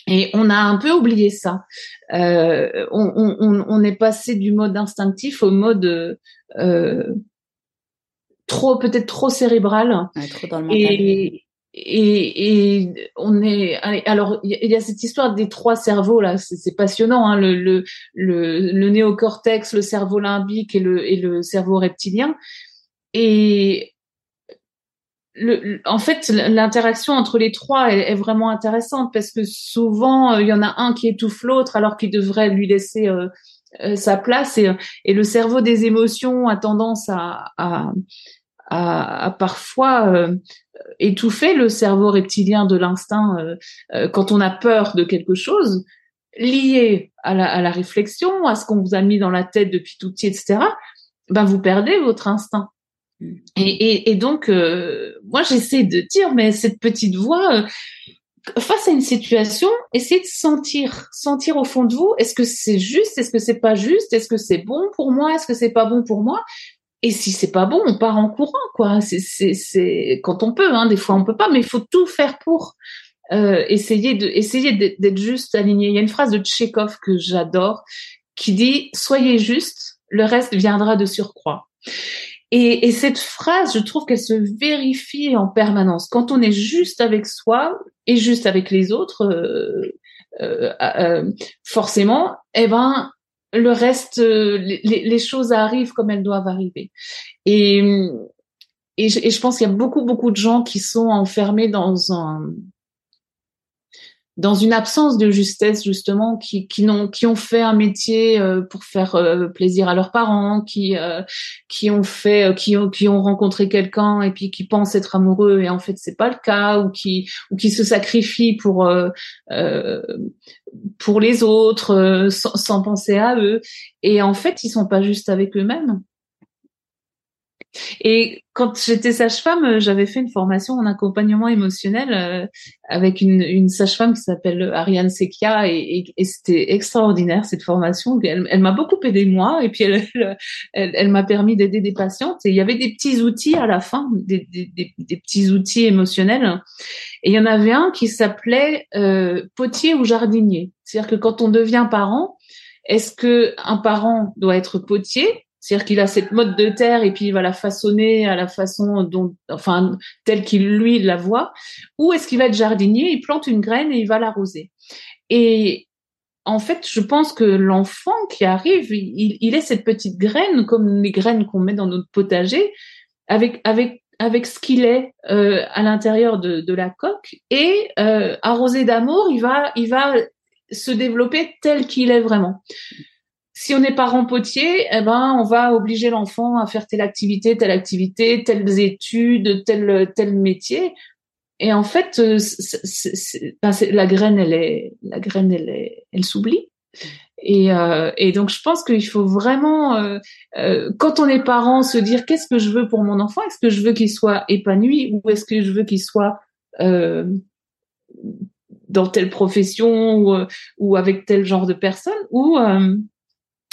Et on a un peu oublié ça. Euh, on, on, on, est passé du mode instinctif au mode euh, trop peut-être trop cérébral. trop dans le mental. Et, et, et, on est alors il y a cette histoire des trois cerveaux là c'est passionnant hein, le, le, le, le néocortex le cerveau limbique et le, et le cerveau reptilien et en fait, l'interaction entre les trois est, vraiment intéressante parce que souvent, euh, il y en a un qui étouffe l'autre alors qu'il devrait lui laisser euh, euh, sa place et, et, le cerveau des émotions a tendance à, à, à, parfois étouffer le cerveau reptilien de l'instinct quand on a peur de quelque chose lié à la, à la réflexion, à ce qu'on vous a mis dans la tête depuis tout petit, etc. Ben vous perdez votre instinct. Et, et, et donc, euh, moi, j'essaie de dire, mais cette petite voix, euh, face à une situation, essayez de sentir, sentir au fond de vous, est-ce que c'est juste, est-ce que c'est pas juste, est-ce que c'est bon pour moi, est-ce que c'est pas bon pour moi? Et si c'est pas bon, on part en courant, quoi. C'est, quand on peut, hein. Des fois on peut pas, mais il faut tout faire pour euh, essayer de, essayer d'être juste aligné. Il y a une phrase de Tchekhov que j'adore qui dit "Soyez juste, le reste viendra de surcroît." Et, et, cette phrase, je trouve qu'elle se vérifie en permanence. Quand on est juste avec soi et juste avec les autres, euh, euh, euh forcément, eh ben, le reste, euh, les, choses arrivent comme elles doivent arriver. Et, et je pense qu'il y a beaucoup, beaucoup de gens qui sont enfermés dans un dans une absence de justesse justement, qui qui n'ont qui ont fait un métier euh, pour faire euh, plaisir à leurs parents, qui euh, qui ont fait qui ont qui ont rencontré quelqu'un et puis qui pensent être amoureux et en fait c'est pas le cas, ou qui ou qui se sacrifient pour pour les autres sans, sans penser à eux et en fait ils sont pas juste avec eux-mêmes. Et quand j'étais sage-femme, j'avais fait une formation en accompagnement émotionnel euh, avec une, une sage-femme qui s'appelle Ariane Sekia et, et, c'était extraordinaire cette formation. Elle, elle m'a beaucoup aidé moi et puis elle, elle, elle m'a permis d'aider des patientes. Et il y avait des petits outils à la fin, des, des, des, des petits outils émotionnels. Et il y en avait un qui s'appelait euh, potier ou jardinier. C'est-à-dire que quand on devient parent, est-ce que un parent doit être potier c'est-à-dire qu'il a cette mode de terre et puis il va la façonner à la façon dont, enfin, telle qu'il lui la voit. Ou est-ce qu'il va être jardinier, il plante une graine et il va l'arroser. Et en fait, je pense que l'enfant qui arrive, il, est cette petite graine, comme les graines qu'on met dans notre potager, avec avec avec ce qu'il est euh, à l'intérieur de, de, la coque et euh, arrosé d'amour, il va il va se développer tel qu'il est vraiment si on est parent potier, eh ben, on va obliger l'enfant à faire telle activité, telle activité, telles études, tel tel métier. Et en fait, euh, ben, la graine, elle est, la graine, elle est, elle s'oublie. Et, euh, et donc, je pense qu'il faut vraiment, euh, euh, quand on est parent, se dire qu'est-ce que je veux pour mon enfant? Est-ce que je veux qu'il soit épanoui ou est-ce que je veux qu'il soit euh, dans telle profession ou, ou, avec tel genre de personne? ou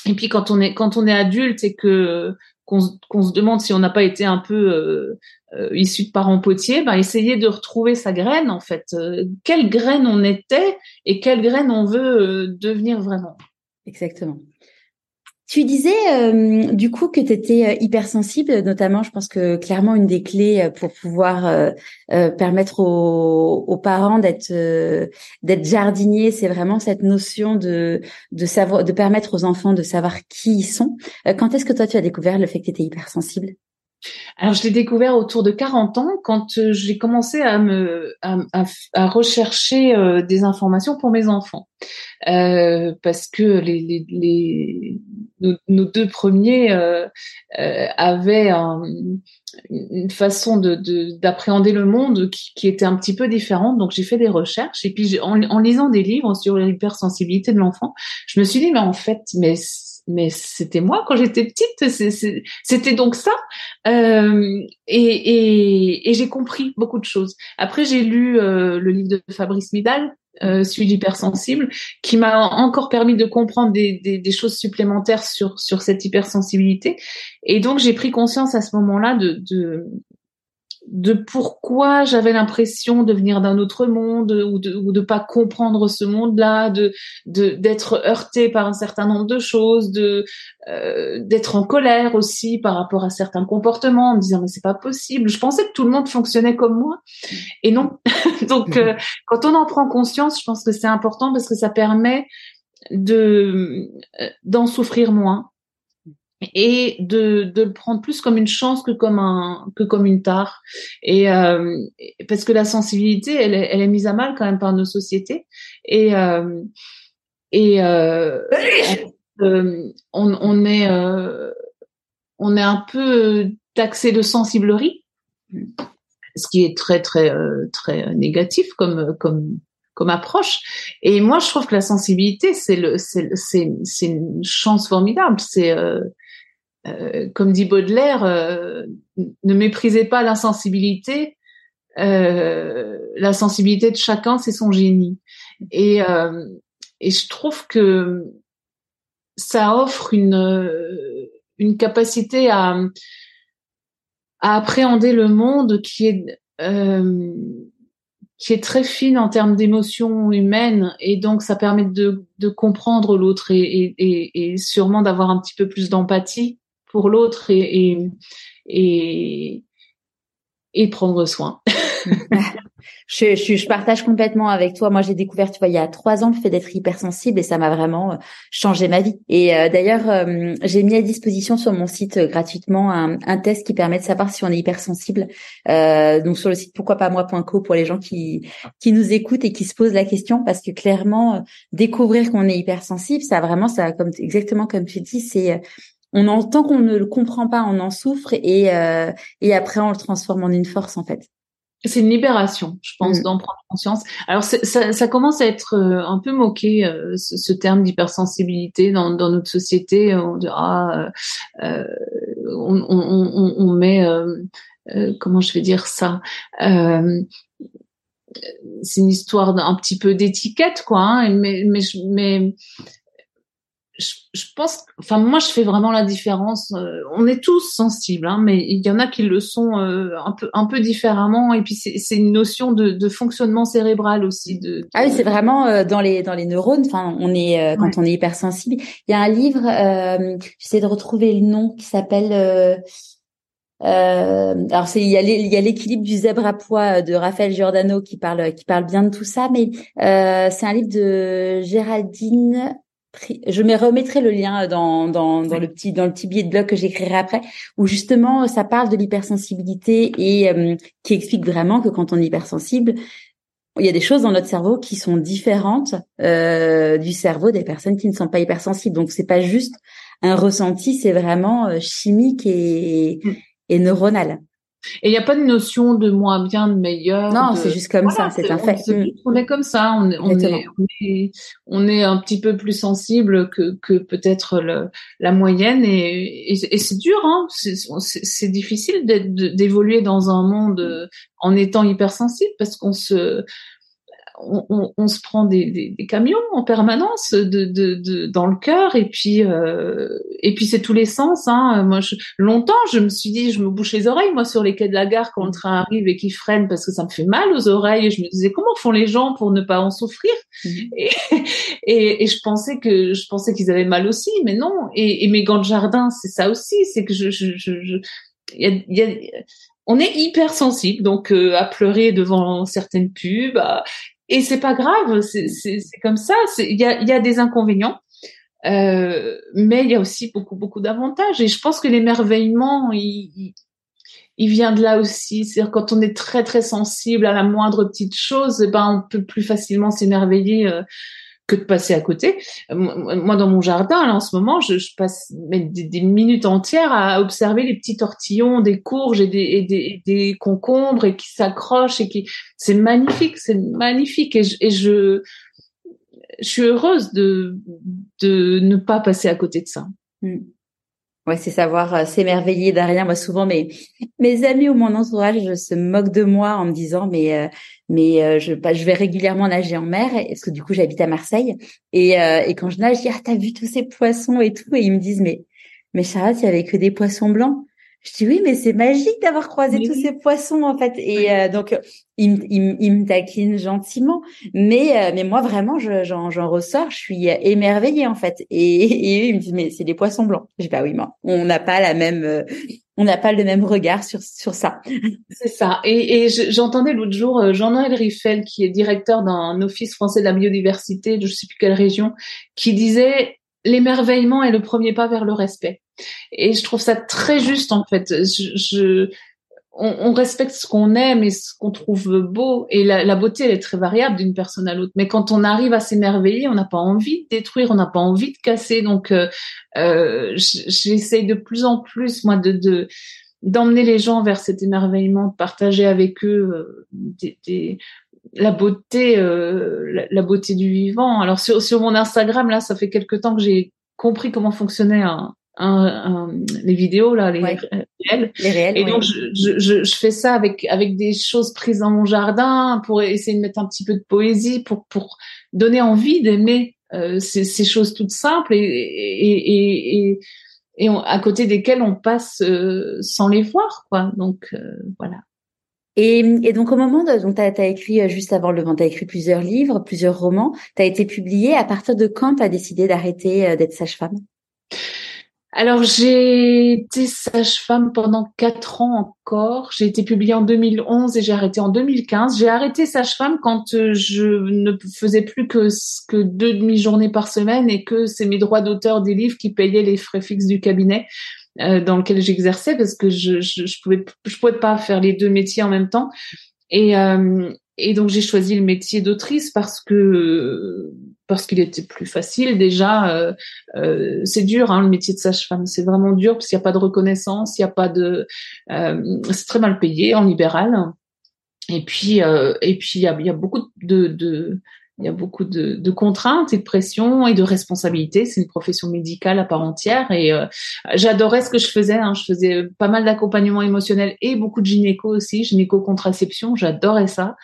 et puis quand on est quand on est adulte et que qu'on se demande si on n'a pas été un peu euh, euh, issu de parents potiers, ben essayer de retrouver sa graine en fait. Euh, quelle graine on était et quelle graine on veut devenir vraiment. Exactement. Tu disais euh, du coup que tu étais euh, hypersensible, notamment, je pense que clairement une des clés euh, pour pouvoir permettre aux, parents d'être d'être jardiniers, c'est vraiment cette notion de de savoir, de permettre aux enfants de savoir qui ils sont. quand est-ce que toi tu as découvert le fait que tu étais hypersensible? Alors, je l'ai découvert autour de 40 ans quand euh, j'ai commencé à me à, à, rechercher euh, des informations pour mes enfants, euh, parce que les, les, les nos, deux premiers euh, euh avaient une façon de d'appréhender le monde qui, qui, était un petit peu différente. Donc, j'ai fait des recherches et puis en, en lisant des livres sur l'hypersensibilité de l'enfant, je me suis dit mais en fait, mais mais c'était moi quand j'étais petite, c'était donc ça. Euh, et, et, j'ai compris beaucoup de choses. Après, j'ai lu euh, le livre de Fabrice Midal, euh, celui d'hypersensible, qui m'a encore permis de comprendre des, des, des, choses supplémentaires sur sur cette hypersensibilité. Et donc, j'ai pris conscience à ce moment-là de, de de pourquoi j'avais l'impression de venir d'un autre monde ou de ou de pas comprendre ce monde-là, de d'être heurté par un certain nombre de choses, de euh, d'être en colère aussi par rapport à certains comportements, en me disant mais c'est pas possible. Je pensais que tout le monde fonctionnait comme moi et non. [LAUGHS] Donc euh, quand on en prend conscience, je pense que c'est important parce que ça permet de euh, d'en souffrir moins et de, de le prendre plus comme une chance que comme un que comme une tare. Et euh, parce que la sensibilité elle est, elle est mise à mal quand même par nos sociétés. Et euh, et euh, euh on, on est euh, on est un peu taxé de sensiblerie ce qui est très très euh, très négatif comme comme comme approche. Et moi je trouve que la sensibilité c'est le c'est c'est une chance formidable. C'est euh, comme dit Baudelaire, euh, ne méprisez pas l'insensibilité, euh, la sensibilité de chacun, c'est son génie. Et, euh, et je trouve que ça offre une, une capacité à, à appréhender le monde qui est euh, qui est très fine en termes d'émotions humaines. Et donc ça permet de, de comprendre l'autre et, et, et, sûrement d'avoir un petit peu plus d'empathie pour l'autre et, et, et, prendre soin. [LAUGHS] [LAUGHS] je, je, je, partage complètement avec toi. Moi, j'ai découvert, tu vois, il y a trois ans le fait d'être hypersensible et ça m'a vraiment euh, changé ma vie. Et euh, d'ailleurs, euh, j'ai mis à disposition sur mon site gratuitement un, un, test qui permet de savoir si on est hypersensible. donc sur le site pourquoi-pas-moi.co pour les gens qui qui nous écoutent et qui se posent la question, parce que clairement, découvrir qu'on est hypersensible, ça vraiment, ça comme exactement comme tu dis, c'est on entend qu'on ne le comprend pas, on en souffre et et après on le transforme en une force en fait. C'est une libération, je pense, mm. d'en prendre conscience. Alors ça, ça, commence à être euh, un peu moqué euh, ce, terme d'hypersensibilité dans, dans notre société. On dira, euh, on, on, on, met, comment je vais dire ça C'est une histoire d'un petit peu d'étiquette, quoi. Hein, mais, mais, mais je, pense, enfin moi je fais vraiment la différence. Euh, on est tous sensibles, hein, mais il y en a qui le sont euh, un peu un peu différemment. Et puis c'est une notion de, de, fonctionnement cérébral aussi. De, Ah oui, c'est vraiment euh, dans les dans les neurones. Enfin, on est quand on est hypersensible. Il y a un livre, j'essaie de retrouver le nom qui s'appelle. alors c'est il y a l'équilibre du zèbre à poids de Raphaël Giordano qui parle qui parle bien de tout ça, mais c'est un livre de Géraldine je me remettrai le lien dans, dans, dans le petit dans le petit billet de blog que j'écrirai après, où justement ça parle de l'hypersensibilité et euh, qui explique vraiment que quand on est hypersensible, il y a des choses dans notre cerveau qui sont différentes euh, du cerveau des personnes qui ne sont pas hypersensibles. Donc c'est pas juste un ressenti, c'est vraiment euh, chimique et, mm. et neuronal. Et il n'y a pas de notion de moins bien, de meilleur. Non, c'est juste comme ça, c'est un fait. On, est comme ça, on est, on est, on est, un petit peu plus sensible que, que peut-être la moyenne et, et, c'est dur, hein. C'est difficile d'évoluer dans un monde en étant hypersensible parce qu'on se, on, on, se prend des, des, des, camions en permanence de, de, de dans le cœur et puis euh, et puis c'est tous les sens. Hein. Moi, je, longtemps, je me suis dit, je me bouche les oreilles moi sur les quais de la gare quand le train arrive et qu'il freine parce que ça me fait mal aux oreilles. Et je me disais comment font les gens pour ne pas en souffrir? Mmh. et, et, et, je pensais que je pensais qu'ils avaient mal aussi, mais non. Et, et mes gants de jardin, c'est ça aussi, c'est que je, je, je, je y a, y a, on est hyper sensible, donc euh, à pleurer devant certaines pubs, et c'est pas grave, c'est comme ça. Il y a, y a des inconvénients, euh, mais il y a aussi beaucoup beaucoup d'avantages. Et je pense que l'émerveillement, il, il, vient de là aussi. C'est-à-dire quand on est très très sensible à la moindre petite chose, eh ben on peut plus facilement s'émerveiller. Euh, que de passer à côté. Moi, dans mon jardin, là, en ce moment, je, je passe des, des, minutes entières à observer les petits tortillons, des courges et des, et des, des concombres et qui s'accrochent et qui, c'est magnifique, c'est magnifique et je, et je, je suis heureuse de, de ne pas passer à côté de ça. Mm. Ouais, c'est savoir euh, s'émerveiller derrière. Moi, souvent, mes mes amis ou mon entourage se moquent de moi en me disant, mais euh, mais euh, je je vais régulièrement nager en mer parce que du coup, j'habite à Marseille et et quand je nage, je dis ah t'as vu tous ces poissons et tout? Et ils me disent mais mais Charlotte, il y avait que des poissons blancs. Je dis oui, mais c'est magique d'avoir croisé tous ces poissons en fait. Et euh, donc il, il, il, me taquine gentiment, mais euh, mais moi vraiment j'en j'en ressors, je suis émerveillée en fait. Et, [LAUGHS] et eux, ils me disent mais c'est des poissons blancs. Je dis bah oui, moi on n'a pas la même euh, on n'a pas le même regard sur sur ça. C'est ça. Et, et j'entendais l'autre jour Jean-Noël Riffel, qui est directeur d'un office français de la biodiversité, de je sais plus quelle région, qui disait l'émerveillement est le premier pas vers le respect. Et je trouve ça très juste en fait. Je, on, on, respecte ce qu'on aime et ce qu'on trouve beau. Et la, la, beauté, elle est très variable d'une personne à l'autre. Mais quand on arrive à s'émerveiller, on n'a pas envie de détruire, on n'a pas envie de casser. Donc, euh, euh, j'essaye de plus en plus, moi, de, de d'emmener les gens vers cet émerveillement, de partager avec eux euh, des, des, la beauté, euh, la, beauté du vivant. Alors sur, sur mon Instagram, là, ça fait quelque temps que j'ai compris comment fonctionnait un, les vidéos là, les réels. Les réels. Et donc je, je, je, fais ça avec avec des choses prises dans mon jardin pour essayer de mettre un petit peu de poésie pour pour donner envie d'aimer euh, ces, ces, choses toutes simples et et et, et, et à côté desquelles on passe euh, sans les voir quoi. Donc euh, voilà. Et, et, donc au moment de donc tu as, écrit juste avant le vent, tu as écrit plusieurs livres, plusieurs romans, tu as été publié. À partir de quand tu as décidé d'arrêter d'être sage-femme? Alors j'ai été sage-femme pendant quatre ans encore. J'ai été publiée en 2011 et j'ai arrêté en 2015. J'ai arrêté sage-femme quand euh, je ne faisais plus que que deux demi-journées par semaine et que c'est mes droits d'auteur des livres qui payaient les frais fixes du cabinet euh, dans lequel j'exerçais parce que je, je, je pouvais je pouvais pas faire les deux métiers en même temps. Et euh, et donc j'ai choisi le métier d'autrice parce que parce qu'il était plus facile déjà. Euh, euh, c'est dur hein, le métier de sage-femme, c'est vraiment dur parce qu'il n'y a pas de reconnaissance, il n'y a pas de, euh, c'est très mal payé en libéral. Et puis euh, et puis il y a, y a, beaucoup de, de il y a beaucoup de, de, contraintes et de pression et de responsabilités. C'est une profession médicale à part entière et euh, j'adorais ce que je faisais. Hein. Je faisais pas mal d'accompagnement émotionnel et beaucoup de gynéco aussi, gynéco-contraception. J'adorais ça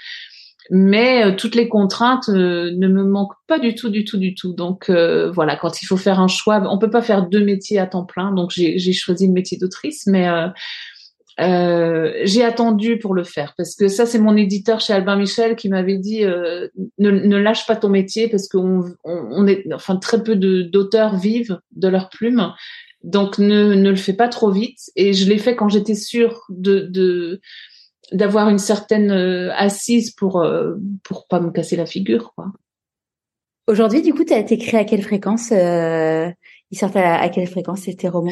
mais euh, toutes les contraintes euh, ne me manquent pas du tout, du tout, du tout. Donc euh, voilà, quand il faut faire un choix, on peut pas faire deux métiers à temps plein. Donc j'ai choisi le métier d'autrice, mais j'ai attendu pour le faire parce que ça c'est mon éditeur chez Albin Michel qui m'avait dit ne, ne, lâche pas ton métier parce qu'on on, est enfin très peu d'auteurs vivent de leur plume donc ne, ne le fais pas trop vite. Et je l'ai fait quand j'étais sûre de, d'avoir une certaine euh, assise pour euh, pour pas me casser la figure quoi. Aujourd'hui, du coup, tu as été à quelle fréquence euh, Ils sortent à, à quelle fréquence tes romans?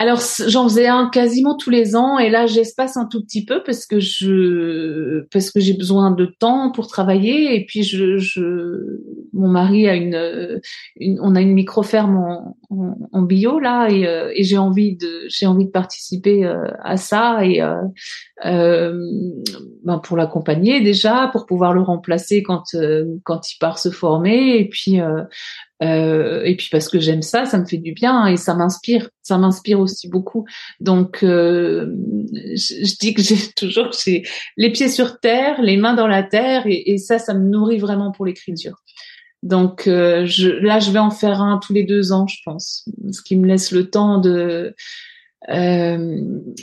Alors j'en faisais un quasiment tous les ans et là j'espace un tout petit peu parce que je parce que j'ai besoin de temps pour travailler et puis je, mon mari a une, une on a une micro ferme en, en, bio là et, euh, et j'ai envie de j'ai envie de participer euh, à ça et euh, ben pour l'accompagner déjà pour pouvoir le remplacer quand quand il part se former et puis euh, et puis parce que j'aime ça, ça me fait du bien et ça m'inspire, ça m'inspire aussi beaucoup. Donc euh, je, dis que j'ai [LAUGHS] toujours j'ai les pieds sur terre, les mains dans la terre et, et ça, ça me nourrit vraiment pour l'écriture. Donc euh, je, là, je vais en faire un tous les deux ans, je pense, ce qui me laisse le temps de euh,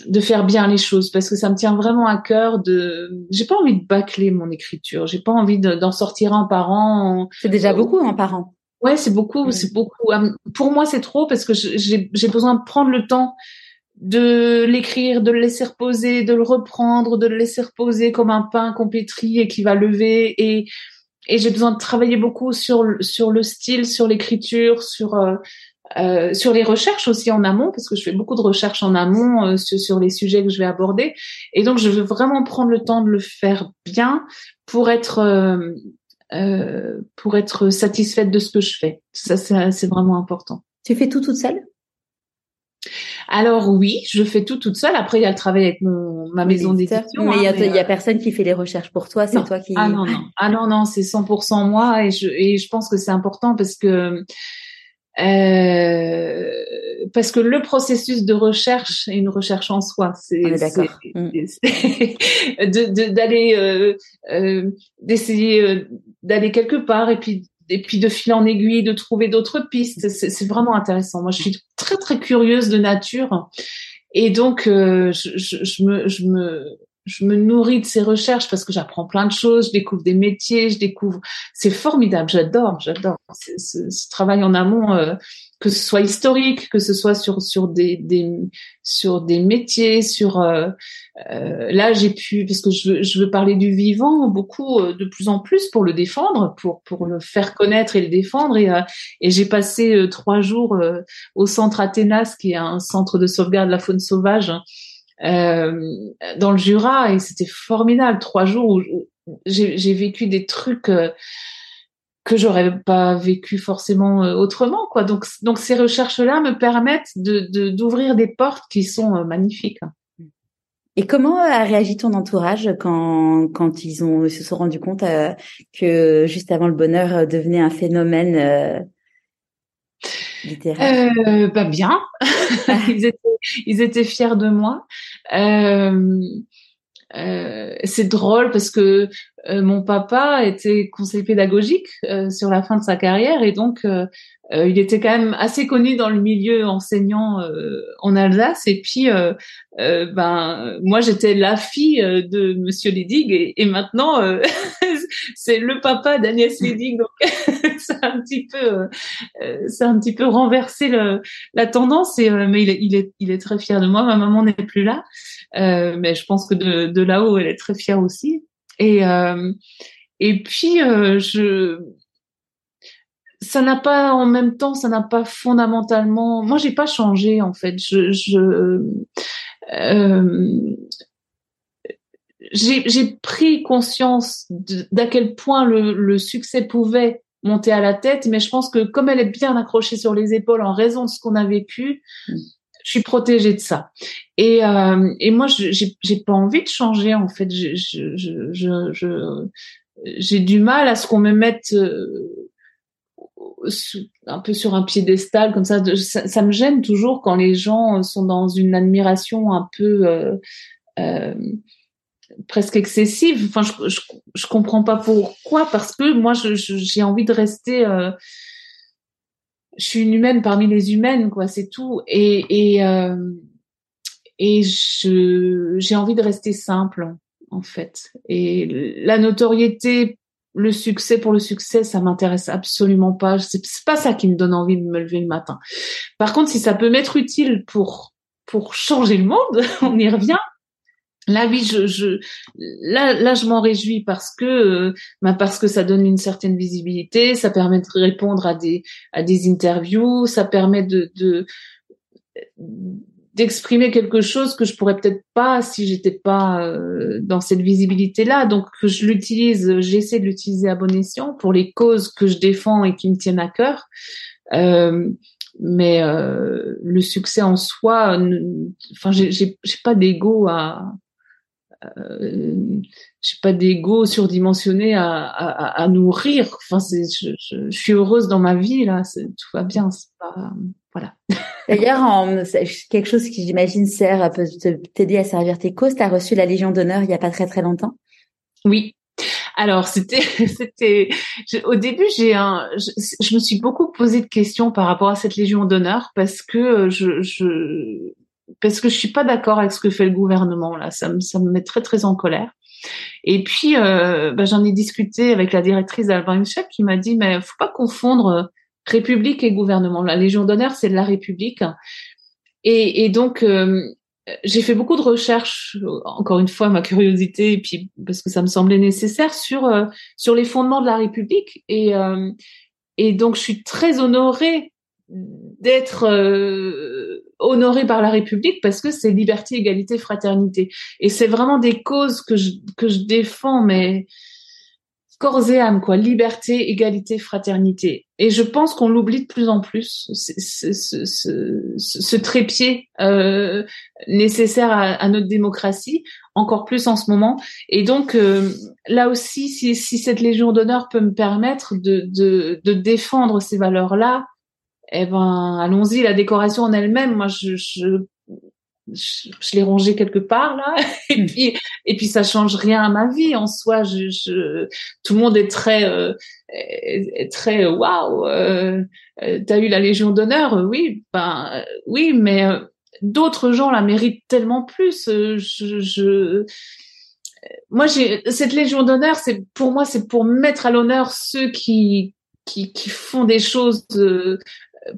de faire bien les choses parce que ça me tient vraiment à cœur de j'ai pas envie de bâcler mon écriture j'ai pas envie d'en sortir un par an c'est déjà beaucoup un par an Ouais, c'est beaucoup, c'est beaucoup. Euh, pour moi, c'est trop parce que j'ai besoin de prendre le temps de l'écrire, de le laisser reposer, de le reprendre, de le laisser reposer comme un pain qu'on pétrit et qui va lever. Et, et j'ai besoin de travailler beaucoup sur, sur le style, sur l'écriture, sur, euh, euh, sur les recherches aussi en amont, parce que je fais beaucoup de recherches en amont euh, sur, sur, les sujets que je vais aborder. Et donc, je veux vraiment prendre le temps de le faire bien pour être euh, pour être satisfaite de ce que je fais. Ça, c'est vraiment important. Tu fais tout toute seule? Alors oui, je fais tout toute seule. Après, il y a le travail avec mon, ma maison d'édition. Mais il hein, y, a, euh, personne qui fait les recherches pour toi. C'est toi qui. Ah non non. Ah non non, c'est 100% moi et je et je pense que c'est important parce que euh, parce que le processus de recherche est une recherche en soi. C'est [LAUGHS] d'aller euh, euh, d'essayer euh, d'aller quelque part et puis et puis de fil en aiguille de trouver d'autres pistes. C'est vraiment intéressant. Moi, je suis très très curieuse de nature et donc je, je, je, me je me je me nourris de ces recherches parce que j'apprends plein de choses, je découvre des métiers, je découvre. C'est formidable, j'adore, j'adore ce, ce, travail en amont, euh, que ce soit historique, que ce soit sur sur des, des sur des métiers, sur euh, euh, là j'ai pu parce que je je veux parler du vivant beaucoup de plus en plus pour le défendre, pour pour le faire connaître et le défendre et et j'ai passé trois jours au centre Athénas qui est un centre de sauvegarde de la faune sauvage euh, dans le Jura et c'était formidable. Trois jours où j'ai vécu des trucs euh, que j'aurais pas vécu forcément euh, autrement quoi. Donc donc ces recherches là me permettent de d'ouvrir des portes qui sont magnifiques. Et comment a réagi ton entourage quand quand ils ont se sont rendus compte que juste avant le bonheur devenait un phénomène euh, bah bien, [LAUGHS] ils, étaient, ils étaient fiers de moi. Euh, euh, c'est drôle parce que euh, mon papa était conseiller pédagogique euh, sur la fin de sa carrière et donc il était quand même assez connu dans le milieu enseignant en Alsace. Et puis ben moi j'étais la fille de Monsieur Ledig et, et maintenant [LAUGHS] c'est le papa d'Agnès Ledig donc [LAUGHS] c'est un petit peu c'est un petit peu renversé le, la tendance et mais il est, il est il est très fier de moi. Ma maman n'est plus là euh, mais je pense que de, de là-haut, elle est très fière aussi. Et euh, et puis euh, je ça n'a pas en même temps ça n'a pas fondamentalement moi j'ai pas changé en fait. Je, je euh, j'ai pris conscience d'à quel point le, le, succès pouvait monter à la tête mais je pense que comme elle est bien accrochée sur les épaules en raison de ce qu'on a vécu mm je suis protégée de ça. Et, euh, et moi, j'ai pas envie de changer en fait. Je, je, je, je j'ai du mal à ce qu'on me mette euh, un peu sur un piédestal comme ça. ça. ça. me gêne toujours quand les gens sont dans une admiration un peu euh, euh presque excessive. Enfin, je, je, je comprends pas pourquoi parce que moi, j'ai envie de rester euh, je suis une humaine parmi les humaines, quoi, c'est tout. Et et euh, et je j'ai envie de rester simple, en fait. Et la notoriété, le succès pour le succès, ça m'intéresse absolument pas. C'est pas ça qui me donne envie de me lever le matin. Par contre, si ça peut m'être utile pour pour changer le monde, [LAUGHS] on y revient. Là, oui, je, je là, là, je m'en réjouis parce que, euh, bah, parce que ça donne une certaine visibilité, ça permet de répondre à des, à des interviews, ça permet de, de d'exprimer quelque chose que je pourrais peut-être pas si j'étais pas euh, dans cette visibilité là donc je l'utilise j'essaie de l'utiliser à bon escient pour les causes que je défends et qui me tiennent à cœur. Euh, mais euh, le succès en soi enfin j'ai pas d'ego à euh, j'ai pas d'ego surdimensionné à, à, à, nourrir. Enfin, c'est, je, je, je, suis heureuse dans ma vie là, tout va bien. C'est pas, voilà. [LAUGHS] D'ailleurs, quelque chose qui j'imagine sert peut t'aider à servir tes causes. T'as reçu la Légion d'honneur il y a pas très très longtemps. Oui. Alors c'était [LAUGHS] c'était au début j'ai un je, je, me suis beaucoup posé de questions par rapport à cette Légion d'honneur parce que je, je parce que je suis pas d'accord avec ce que fait le gouvernement là. Ça me, ça me met très très en colère. Et puis euh, bah, j'en ai discuté avec la directrice d'Albin qui m'a dit mais faut pas confondre euh, République et gouvernement. La Légion d'honneur c'est de la République. Et, et donc euh, j'ai fait beaucoup de recherches, encore une fois ma curiosité, et puis parce que ça me semblait nécessaire sur euh, sur les fondements de la République. Et et donc je suis très honorée d'être euh, honoré par la République parce que c'est liberté, égalité, fraternité. Et c'est vraiment des causes que je, que je défends, mais corps et âme, quoi. Liberté, égalité, fraternité. Et je pense qu'on l'oublie de plus en plus, ce, ce, ce, ce trépied euh, nécessaire à, à, notre démocratie, encore plus en ce moment. Et donc, euh, là aussi, si, si cette Légion d'honneur peut me permettre de, de, de défendre ces valeurs-là, eh ben, allons-y. La décoration en elle-même, moi, je, je, je, l'ai rangée quelque part là, [LAUGHS] et hmm. puis et puis ça change rien à ma vie en soi. Je, je tout le monde est très euh, est très waouh. Euh, euh, T'as eu la Légion d'honneur, oui, ben oui, mais euh, d'autres gens la méritent tellement plus. Je, je moi, j'ai cette Légion d'honneur, c'est pour moi, c'est pour mettre à l'honneur ceux qui qui, qui font des choses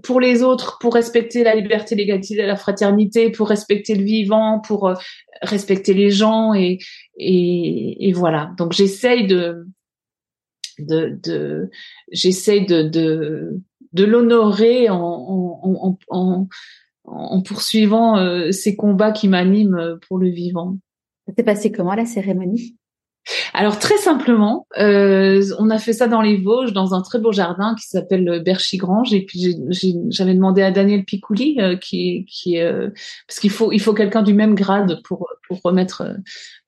pour les autres, pour respecter la liberté, l'égalité, la fraternité, pour respecter le vivant, pour euh, respecter les gens et et, et voilà. Donc j'essaye de de, de j'essaye de, de de l'honorer en en, en, en, poursuivant euh, ces combats qui m'animent pour le vivant. Ça s'est passé comment la cérémonie? Alors très simplement, euh, on a fait ça dans les Vosges, dans un très beau jardin qui s'appelle Berchigrange. Et puis j'avais demandé à Daniel Picouli, euh, qui, qui euh, parce qu'il faut il faut quelqu'un du même grade pour pour remettre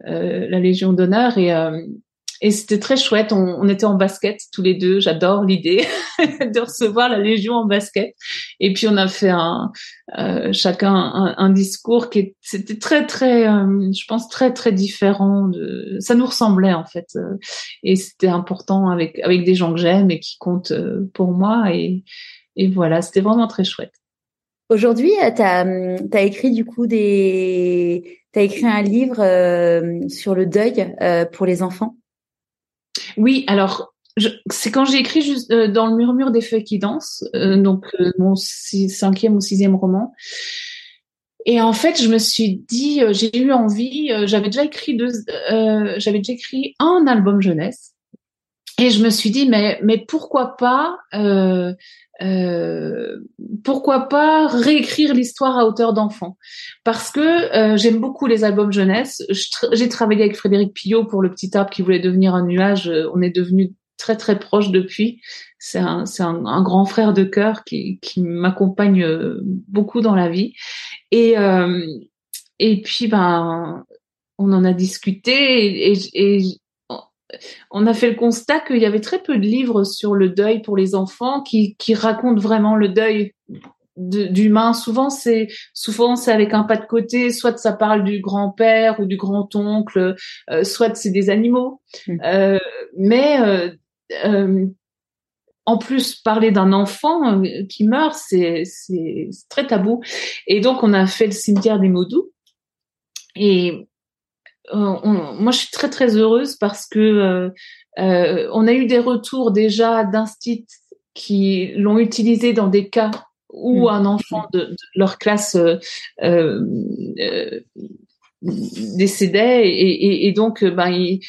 euh, la Légion d'honneur. Et et c'était très chouette. On, on, était en basket tous les deux. J'adore l'idée [LAUGHS] de recevoir la Légion en basket. Et puis on a fait un, euh, chacun un, un, discours qui c'était très très, euh, je pense très très différent. De, ça nous ressemblait en fait. Euh, et c'était important avec avec des gens que j'aime et qui comptent euh, pour moi. Et, et voilà, c'était vraiment très chouette. Aujourd'hui, tu as, as, écrit du coup des, tu as écrit un livre sur le deuil pour les enfants. Oui, alors c'est quand j'ai écrit juste euh, dans le murmure des feuilles qui dansent, euh, donc euh, mon cinquième ou sixième roman. Et en fait, je me suis dit, j'ai eu envie, j'avais déjà écrit deux, j'avais déjà écrit un album jeunesse, et je me suis dit, mais mais pourquoi pas, pourquoi pas réécrire l'histoire à hauteur d'enfant? Parce que j'aime beaucoup les albums jeunesse. J'ai travaillé avec Frédéric Pillot pour le petit arbre qui voulait devenir un nuage. On est devenu très très proche depuis. C'est un, un, un, grand frère de cœur qui, qui m'accompagne euh, beaucoup dans la vie. Et, euh, et puis, ben, on en a discuté et, et, on a fait le constat qu'il y avait très peu de livres sur le deuil pour les enfants qui, qui racontent vraiment le deuil d'humain. Souvent, c'est souvent c'est avec un pas de côté. Soit ça parle du grand-père ou du grand-oncle, euh, soit c'est des animaux. Mmh. Euh, mais euh, euh, en plus, parler d'un enfant euh, qui meurt, c'est très tabou. Et donc, on a fait le cimetière des Maudous. Et euh, moi, je suis très très heureuse parce que on a eu des retours déjà d'instit qui l'ont utilisé dans des cas où mmh. un enfant de, leur classe décédait et, et, donc ben, il,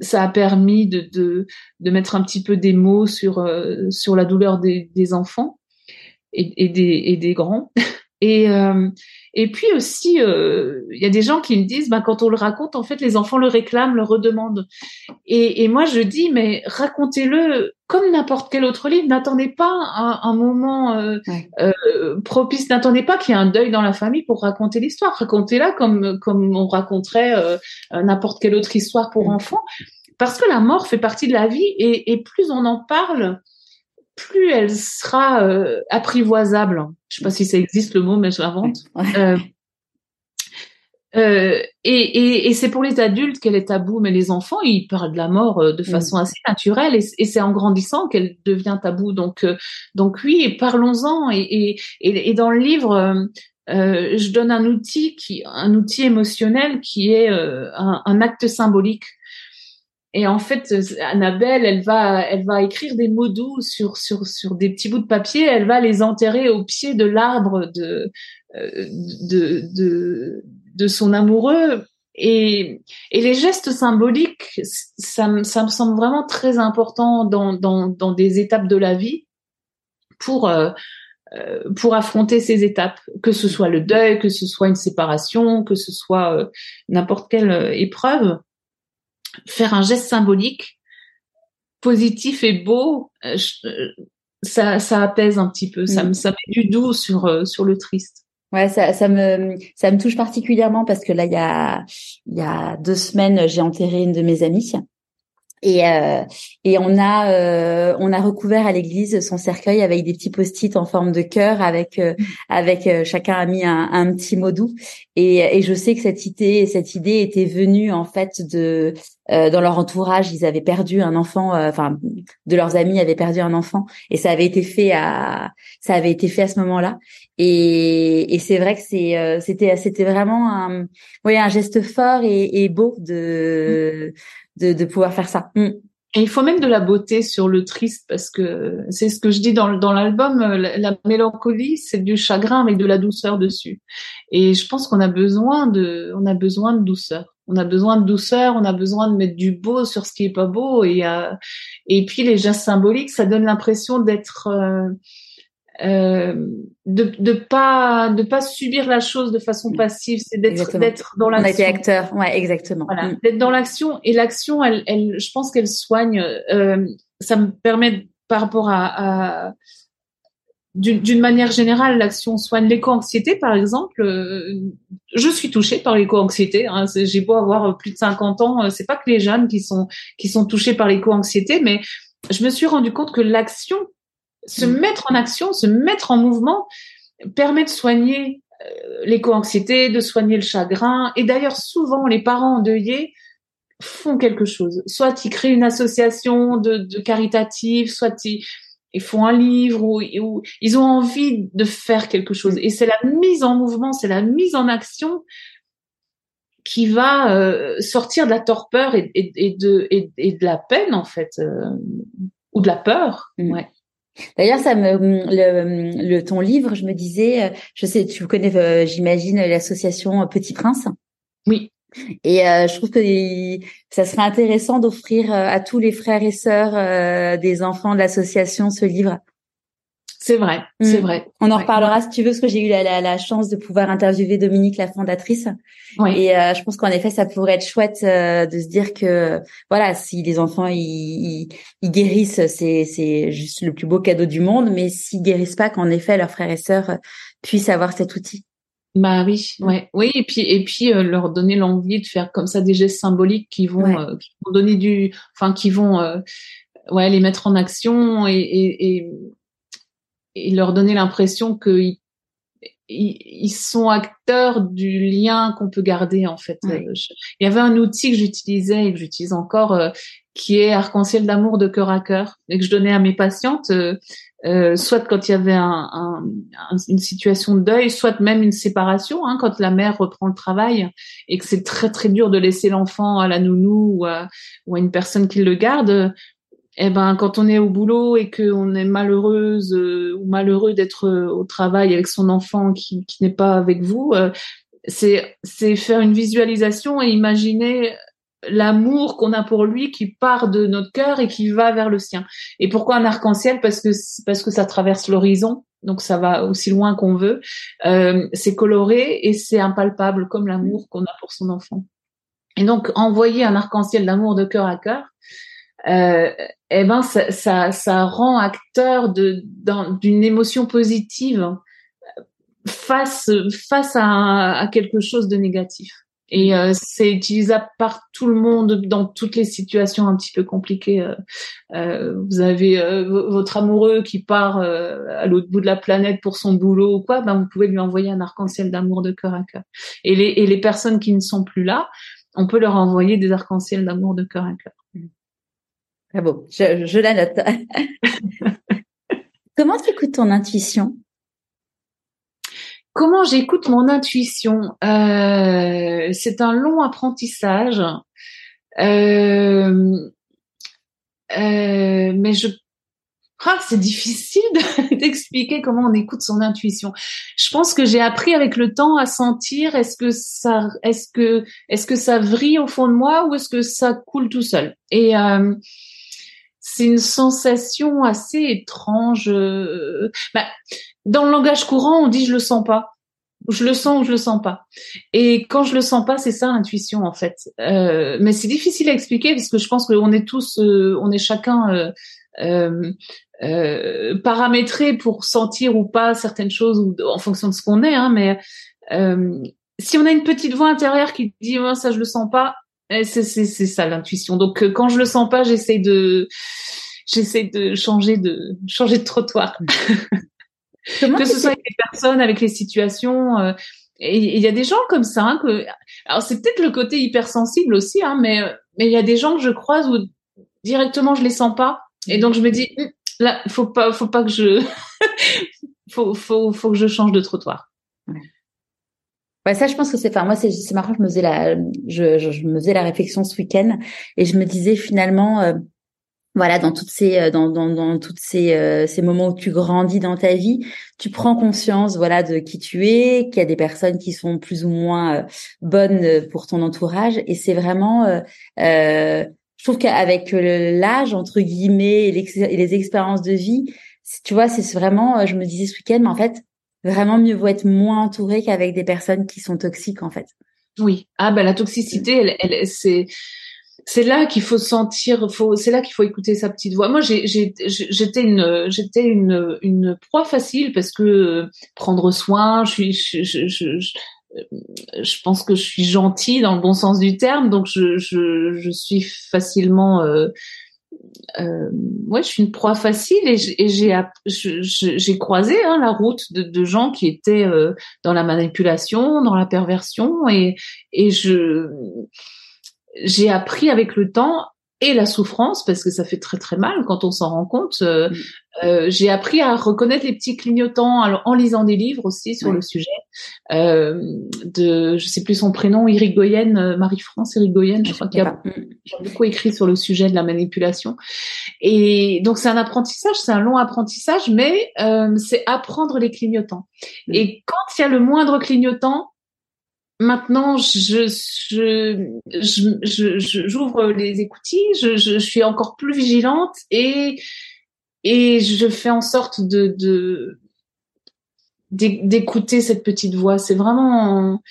ça a permis de, de, de, mettre un petit peu des mots sur, euh, sur la douleur des, des enfants et, et, des, et des grands. [LAUGHS] Et, euh, et puis aussi, euh, il y a des gens qui me disent, ben, quand on le raconte, en fait, les enfants le réclament, le redemandent. Et, et moi, je dis, mais racontez-le comme n'importe quel autre livre. N'attendez pas un, un moment euh, euh, propice. N'attendez pas qu'il y ait un deuil dans la famille pour raconter l'histoire. Racontez-la comme comme on raconterait n'importe quelle autre histoire pour enfants. Parce que la mort fait partie de la vie et, et plus on en parle, plus elle sera euh, apprivoisable. Je sais pas si ça existe le mot, mais je l'invente. [LAUGHS] Euh, euh, et, et, et c'est pour les adultes qu'elle est tabou, mais les enfants, ils parlent de la mort de mm. façon assez naturelle, et, et c'est en grandissant qu'elle devient tabou. Donc, donc oui, parlons-en. Et, et, dans le livre, je donne un outil qui, un outil émotionnel qui est un, un acte symbolique. Et en fait, Annabelle, elle va, elle va écrire des mots doux sur sur sur des petits bouts de papier. Elle va les enterrer au pied de l'arbre de, euh, de de de son amoureux. Et et les gestes symboliques, ça ça me semble vraiment très important dans dans dans des étapes de la vie pour euh, euh, pour affronter ces étapes, que ce soit le deuil, que ce soit une séparation, que ce soit n'importe quelle épreuve faire un geste symbolique positif et beau, euh, euh, ça, ça apaise un petit peu, ça, mm. me, ça met du doux sur, euh, sur le triste. Ouais, ça, ça me ça me touche particulièrement parce que là il y a il y a deux semaines j'ai enterré une de mes amies et, euh, et on a euh, on a recouvert à l'église son cercueil avec des petits post-it en forme de cœur avec euh, avec euh, chacun a mis un, un, petit mot doux. Et, et je sais que cette idée cette idée était venue en fait de euh, dans leur entourage. Ils avaient perdu un enfant enfin de leurs amis avaient perdu un enfant. Et ça avait été fait à ça avait été fait à ce moment-là. Et, et c'est vrai que c'est c'était c'était vraiment un oui un geste fort et, et beau de de, de pouvoir faire ça. Mm. Et il faut même de la beauté sur le triste parce que c'est ce que je dis dans, l'album, euh, la, mélancolie, c'est du chagrin avec de la douceur dessus. Et je pense qu'on a besoin de, on a besoin de douceur. On a besoin de douceur, on a besoin de mettre du beau sur ce qui est pas beau. Et, euh, et puis les gestes symboliques, ça donne l'impression d'être euh, euh, de de pas de pas subir la chose de façon mm. passive, c'est d'être d'être dans l'action. On a été acteur, ouais, exactement. Voilà, mm. d'être dans l'action et l'action, elle, elle, je pense qu'elle soigne. Euh, ça me permet par rapport à, à d'une manière générale, l'action soigne l'éco-anxiété, par exemple. Euh, je suis touchée par l'éco-anxiété. Hein, J'ai beau avoir plus de 50 ans, euh, c'est pas que les jeunes qui sont qui sont touchés par l'éco-anxiété, mais je me suis rendu compte que l'action, se mm. mettre en action, se mettre en mouvement, permet de soigner euh, l'éco-anxiété, de soigner le chagrin. Et d'ailleurs, souvent, les parents endeuillés font quelque chose. Soit ils créent une association de, de caritative, soit ils ils font un livre ou, ils ont envie de faire quelque chose. Et c'est la mise en mouvement, c'est la mise en action qui va euh, sortir de la torpeur et, de, et, de la peine en fait, euh, ou de la peur. Mm. Ouais. D'ailleurs, ça me le, le, ton livre, je me disais, euh, je sais, tu connais, j'imagine l'association Petit Prince. Oui. Et euh, je trouve que ça serait intéressant d'offrir euh, à tous les frères et sœurs euh, des enfants de l'association ce livre. C'est vrai, c'est mm. vrai. On en reparlera si tu veux, parce que j'ai eu la, la, chance de pouvoir interviewer Dominique, la fondatrice. Oui. Et je pense qu'en effet, ça pourrait être chouette de se dire que voilà, si les enfants ils, ils, guérissent, c'est c'est juste le plus beau cadeau du monde. Mais s'ils guérissent pas, qu'en effet leurs frères et sœurs puissent avoir cet outil. Bah oui, ouais, oui, et puis et puis euh, leur donner l'envie de faire comme ça des gestes symboliques qui vont, euh, qui vont donner du, enfin qui vont, euh, ouais, les mettre en action et et, et, leur donner l'impression qu'ils ils, sont acteurs du lien qu'on peut garder en fait. il y avait un outil que j'utilisais et que j'utilise encore, qui est arc-en-ciel d'amour de cœur à cœur et que je donnais à mes patientes euh, soit quand il y avait un, un, une situation de deuil, soit même une séparation, hein, quand la mère reprend le travail et que c'est très très dur de laisser l'enfant à la nounou ou à, ou à, une personne qui le garde. Eh ben, quand on est au boulot et qu'on est malheureuse euh, ou malheureux d'être euh, au travail avec son enfant qui, qui n'est pas avec vous, c'est c'est faire une visualisation et imaginer l'amour qu'on a pour lui qui part de notre cœur et qui va vers le sien. Et pourquoi un arc-en-ciel? Parce que parce que ça traverse l'horizon, donc ça va aussi loin qu'on veut. Euh, c'est coloré et c'est impalpable comme l'amour qu'on a pour son enfant. Et donc envoyer un arc-en-ciel d'amour de cœur à cœur, euh, eh ben ça, ça, ça rend acteur de d'une émotion positive face face à, à quelque chose de négatif. Et euh, c'est utilisable par tout le monde dans toutes les situations un petit peu compliquées. Euh, euh vous avez euh, votre amoureux qui part à l'autre bout de la planète pour son boulot ou quoi, ben vous pouvez lui envoyer un arc-en-ciel d'amour de cœur à cœur. Et les, et les personnes qui ne sont plus là, on peut leur envoyer des arcs-en-ciel d'amour de cœur à cœur. Ah bon, je, je la note. [LAUGHS] Comment tu écoutes ton intuition? Comment j'écoute mon intuition? Euh, C'est un long apprentissage, euh, euh, mais je ah, c'est difficile [LAUGHS] d'expliquer comment on écoute son intuition. Je pense que j'ai appris avec le temps à sentir est-ce que ça est-ce vrille au fond de moi ou est-ce que ça coule tout seul. Et c'est une sensation assez étrange. Bah, dans le langage courant, on dit je le sens pas. Je le sens ou je le sens pas. Et quand je le sens pas, c'est ça l'intuition en fait. Euh, mais c'est difficile à expliquer parce que je pense qu'on est tous, euh, on est chacun euh, euh, euh, paramétré pour sentir ou pas certaines choses en fonction de ce qu'on est. Hein, mais si on a une petite voix intérieure qui dit oh, ça je le sens pas, c'est c'est ça l'intuition. Donc quand je le sens pas, j'essaie de j'essaie de changer de changer de trottoir. [LAUGHS] que ce soit avec les personnes, avec les situations. Euh, et il y a des gens comme ça hein, que, alors c'est peut-être le côté hypersensible aussi, hein, mais mais il y a des gens que je croise où directement je les sens pas, et donc je me dis hum, là, faut pas, faut pas que je, [LAUGHS] faut, faut, faut que je change de trottoir. Ouais. Ça, je pense que c'est, enfin, moi, c'est, marrant, je me faisais la, je, je, me faisais la réflexion ce week-end et je me disais finalement, euh, voilà, dans toutes ces, euh, dans, dans, dans toutes ces, euh, ces moments où tu grandis dans ta vie, tu prends conscience, voilà, de qui tu es, qu'il y a des personnes qui sont plus ou moins euh, bonnes pour ton entourage, et c'est vraiment, euh, je trouve qu'avec l'âge entre guillemets et, les expériences de vie, tu vois, c'est vraiment, je me disais ce week-end, mais en fait, vraiment mieux vaut être moins entouré qu'avec des personnes qui sont toxiques, en fait. Oui. Ah ben la toxicité, elle, c'est c'est là qu'il faut sentir, faut, c'est là qu'il faut écouter sa petite voix. Moi, j'étais une, j'étais une, une proie facile parce que euh, prendre soin, je je, je, je, pense que je suis gentille dans le bon sens du terme, donc je, je, je suis facilement, euh, euh, ouais, je suis une proie facile et j'ai, croisé hein, la route de, de, gens qui étaient euh, dans la manipulation, dans la perversion et, et je j'ai appris avec le temps et la souffrance parce que ça fait très très mal quand on s'en rend compte. Euh, mm. euh, j'ai appris à reconnaître les petits clignotants en lisant des livres aussi sur le sujet. Euh, de, je sais plus son prénom, Irigoyen, euh, Marie-France Irigoyen, je, crois qu'il a, a, beaucoup écrit sur le sujet de la manipulation. Et donc c'est un apprentissage, c'est un long apprentissage, mais euh, c'est apprendre les clignotants. Mm. Et quand il y a le moindre clignotant, Maintenant, je, je, j'ouvre les écoutilles, je, je, suis encore plus vigilante et, et je fais en sorte de d'écouter cette petite voix. C'est vraiment,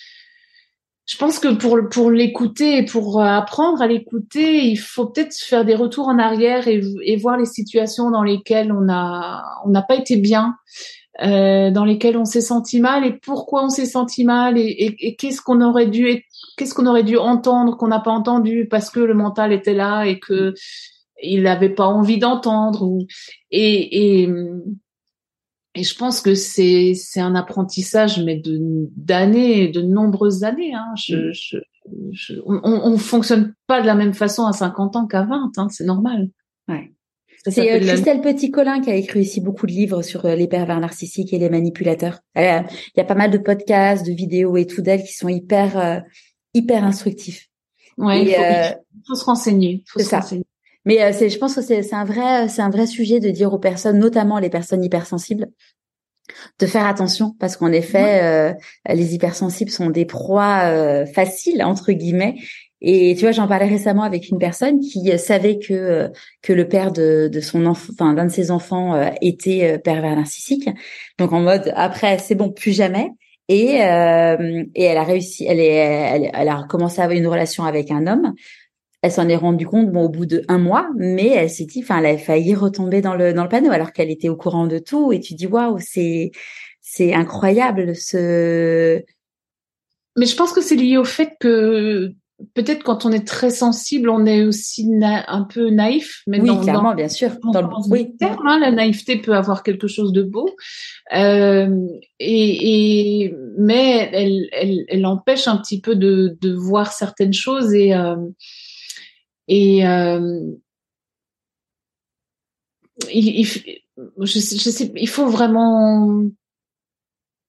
je pense que pour pour l'écouter et pour apprendre à l'écouter, il faut peut-être faire des retours en arrière et, et voir les situations dans lesquelles on a on n'a pas été bien euh, dans lesquels on s'est senti mal et pourquoi on s'est senti mal et, et, qu'est-ce qu'on aurait dû qu'est-ce qu'on aurait dû entendre qu'on n'a pas entendu parce que le mental était là et que il n'avait pas envie d'entendre et, et et je pense que c'est c'est un apprentissage mais de d'années de nombreuses années hein. je, mm. je, je, on, on fonctionne pas de la même façon à 50 ans qu'à 20 hein, c'est normal c'est euh, Christelle Petit-Colin qui a écrit aussi beaucoup de livres sur euh, les pervers narcissiques et les manipulateurs. Il y a pas mal de podcasts, de vidéos et tout d'elle qui sont hyper euh, hyper instructifs. Ouais, il faut, se renseigner. C'est ça. Mais c'est, je pense que c'est, c'est un vrai, c'est un vrai sujet de dire aux personnes, notamment les personnes hypersensibles, de faire attention parce qu'en effet, les hypersensibles sont des proies faciles entre guillemets et tu vois, j'en parlais récemment avec une personne qui euh, savait que euh, que le père de, de son enfant, enfin d'un de ses enfants euh, était pervers narcissique. Donc en mode après c'est bon plus jamais. Et et elle a réussi, elle est elle, elle a commencé à avoir une relation avec un homme. Elle s'en est rendue compte bon au bout de un mois, mais elle s'est dit, enfin elle a failli retomber dans le dans le panneau alors qu'elle était au courant de tout. Et tu dis waouh c'est c'est incroyable ce. Mais je pense que c'est lié au fait que peut-être quand on est très sensible, on est aussi un peu naïf. Mais oui, clairement, bien sûr. Dans, le oui. terme, hein, la naïveté peut avoir quelque chose de beau, euh, et, et, mais elle, elle, elle, empêche un petit peu de, de voir certaines choses et euh, et euh, il, il, je, je sais, il faut vraiment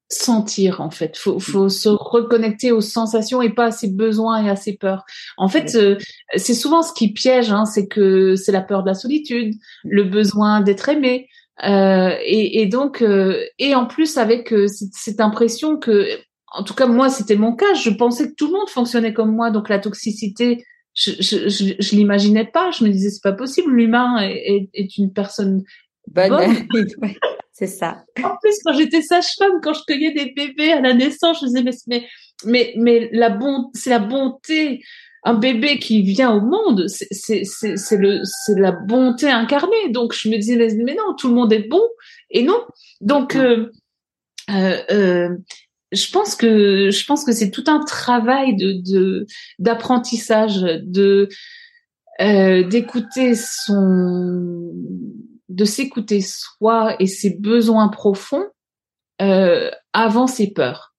sentir en fait. Faut, faut se reconnecter aux sensations et pas à ses besoins et à ses peurs. En fait, euh, c'est souvent ce qui piège, hein, c'est que c'est la peur de la solitude, le besoin d'être aimé, euh, et, et, donc euh, et en plus avec euh, cette, impression que, en tout cas moi c'était mon cas, je pensais que tout le monde fonctionnait comme moi, donc la toxicité. Je, je, je, je l'imaginais pas. Je me disais c'est pas possible. L'humain est, est, une personne bonne. bonne. C'est ça. En plus, quand j'étais sage-femme, quand je cueillais des bébés à la naissance, je disais mais mais mais, mais la bon, c'est la bonté. Un bébé qui vient au monde, c'est c'est c'est le c'est la bonté incarnée. Donc je me disais mais, non, tout le monde est bon et non. Donc euh, euh, euh, je pense que je pense que c'est tout un travail de d'apprentissage de, de d'écouter son de s'écouter soi et ses besoins profonds euh, avant ses peurs.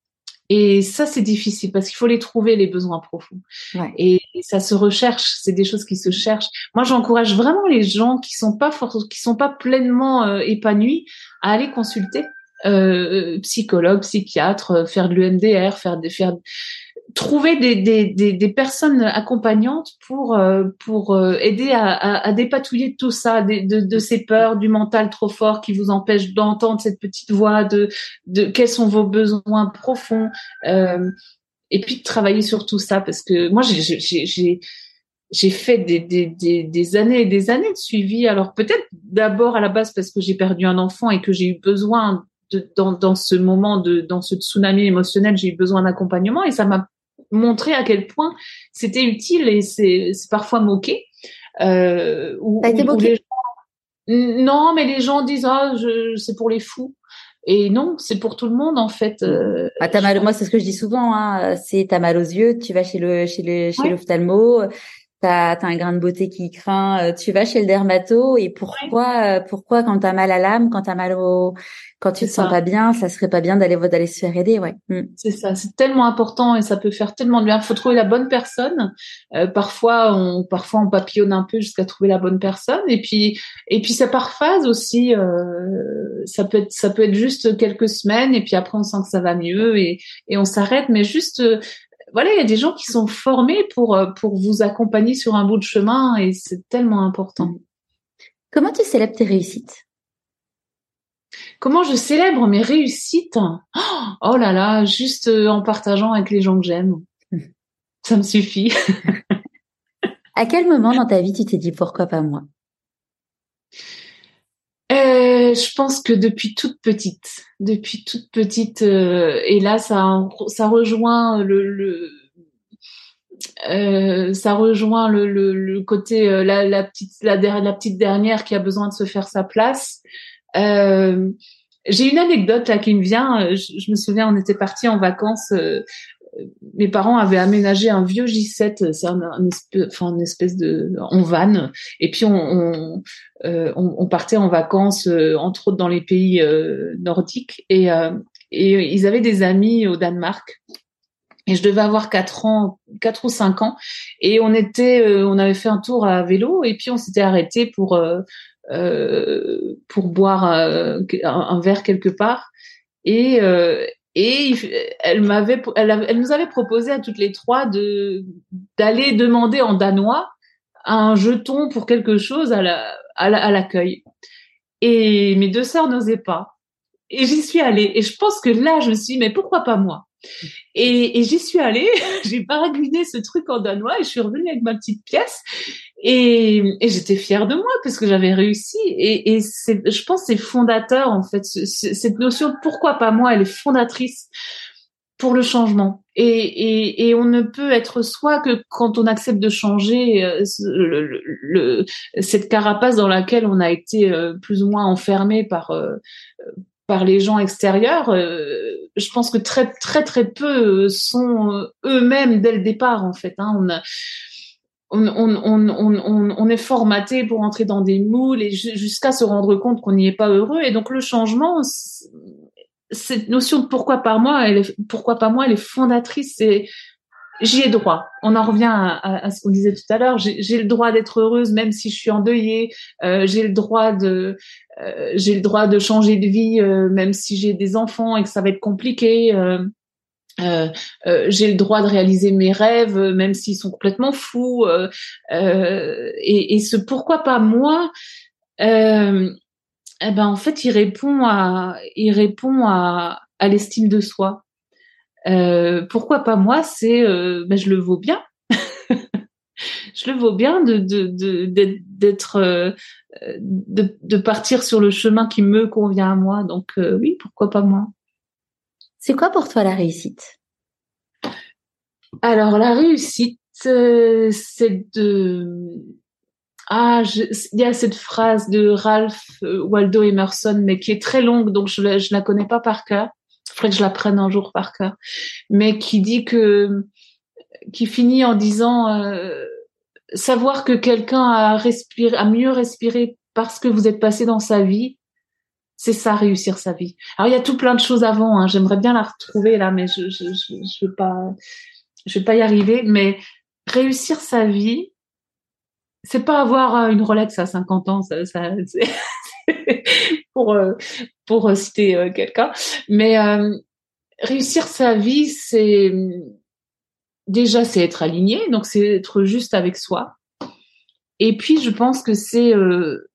Et ça, c'est difficile parce qu'il faut les trouver, les besoins profonds. Ouais. Et, ça se recherche, c'est des choses qui se cherchent. Moi, j'encourage vraiment les gens qui sont pas qui sont pas pleinement euh, épanouis à aller consulter euh, psychologue, psychiatre, euh, faire de l'EMDR, faire des faire trouver des, des, des, des, personnes accompagnantes pour euh, pour euh, aider à, à, à, dépatouiller tout ça, de, de, de, ces peurs, du mental trop fort qui vous empêche d'entendre cette petite voix, de, de quels sont vos besoins profonds, euh, et puis de travailler sur tout ça parce que moi j'ai j'ai j'ai fait des, des, des, des, années et des années de suivi. Alors peut-être d'abord à la base parce que j'ai perdu un enfant et que j'ai eu besoin de, dans, dans ce moment de dans ce tsunami émotionnel, j'ai eu besoin d'accompagnement et ça m'a montrer à quel point c'était utile et c'est parfois moqué. Euh, où, moqué Non, mais les gens disent ah, c'est pour les fous. Et non, c'est pour tout le monde en fait. Euh, ah, t'as mal, moi c'est ce que je dis souvent. Hein, c'est t'as mal aux yeux, tu vas chez le chez le chez l'ophtalmo, t'as as un grain de beauté qui craint, euh, tu vas chez le dermato. Et pourquoi pourquoi quand t'as mal à l'âme, quand t'as mal au quand tu te sens pas bien, ça serait pas bien d'aller d'aller se faire aider, ouais. Mm. C'est ça, c'est tellement important et ça peut faire tellement de bien. Faut trouver la bonne personne. Euh, parfois, on parfois on papillonne un peu jusqu'à trouver la bonne personne et puis et puis ça par phase aussi. Euh, ça peut être ça peut être juste quelques semaines et puis après on sent que ça va mieux et et on s'arrête. Mais juste euh, voilà, il y a des gens qui sont formés pour pour vous accompagner sur un bout de chemin et c'est tellement important. Comment tu célèbres tes réussites? Comment je célèbre mes réussites? Oh là là, juste euh, en partageant avec les gens que j'aime. Ça me suffit. à quel moment dans ta vie tu t'es dit pourquoi pas moi? Euh, je pense que depuis toute petite, depuis toute petite, euh, et là ça ça rejoint le, ça rejoint le, côté la, petite la, la, petite dernière qui a besoin de se faire sa place. Euh, j'ai une anecdote là qui me vient. Euh, je, me souviens, on était partis en vacances. Euh, mes parents avaient aménagé un vieux J7, c'est un, enfin une espèce de en van. Et puis on, on, on, partait en vacances, entre autres dans les pays nordiques. Et, et ils avaient des amis au Danemark. Et je devais avoir quatre ans, quatre ou cinq ans. Et on était, on avait fait un tour à vélo. Et puis on s'était arrêté pour euh, pour boire un, un, verre quelque part. Et, euh, et elle m'avait, elle, nous avait proposé à toutes les trois de d'aller demander en danois un jeton pour quelque chose à la à l'accueil. et mes deux sœurs n'osaient pas. Et j'y suis allée. Et je pense que là, je suis mais pourquoi pas moi? Et, et j'y suis allée, [LAUGHS] j'ai baragouiné ce truc en danois et je suis revenue avec ma petite pièce. Et, et j'étais fière de moi parce que j'avais réussi. Et, et je pense, c'est fondateur en fait. cette notion pourquoi pas moi, elle est fondatrice pour le changement. Et, et, et, on ne peut être soi que quand on accepte de changer euh, le, le, cette carapace dans laquelle on a été euh, plus ou moins enfermé par euh, par les gens extérieurs. je pense que très très très peu sont eux-mêmes dès le départ en fait. Hein. On est formaté pour entrer dans des moules et jusqu'à se rendre compte qu'on n'y est pas heureux. Et donc le changement, cette notion de pourquoi pas moi, elle est, pourquoi pas moi, elle est fondatrice. J'y ai droit. On en revient à, ce qu'on disait tout à l'heure. J'ai le droit d'être heureuse même si je suis endeuillée. Euh, j'ai le droit de, euh, j'ai le droit de changer de vie euh, même si j'ai des enfants et que ça va être compliqué. J'ai le droit de réaliser mes rêves, même s'ils sont complètement fous. Et, ce pourquoi pas moi eh ben en fait, il répond à, il répond à l'estime de soi. Pourquoi pas moi C'est, ben je le vaux bien. [LAUGHS] je le vaux bien de d'être de, de, partir sur le chemin qui me convient à moi. Donc oui, pourquoi pas moi c'est quoi pour toi la réussite? Alors la réussite, euh, c'est de ah, il y a cette phrase de Ralph euh, Waldo Emerson, mais qui est très longue, donc je, ne la connais pas par cœur. Faudrait que je la prenne un jour par cœur. Mais qui dit que, qui finit en disant euh, savoir que quelqu'un a respiré, a mieux respiré parce que vous êtes passé dans sa vie, c'est ça réussir sa vie. Alors il y a tout plein de choses avant. Hein. J'aimerais bien la retrouver là, mais je je je, je vais pas je vais pas y arriver. Mais réussir sa vie, c'est pas avoir euh, une Rolex à 50 ans, ça, ça [LAUGHS] pour euh, pour citer euh, quelqu'un. Mais réussir sa vie, c'est déjà c'est être aligné, donc c'est être juste avec soi. Et puis je pense que c'est euh,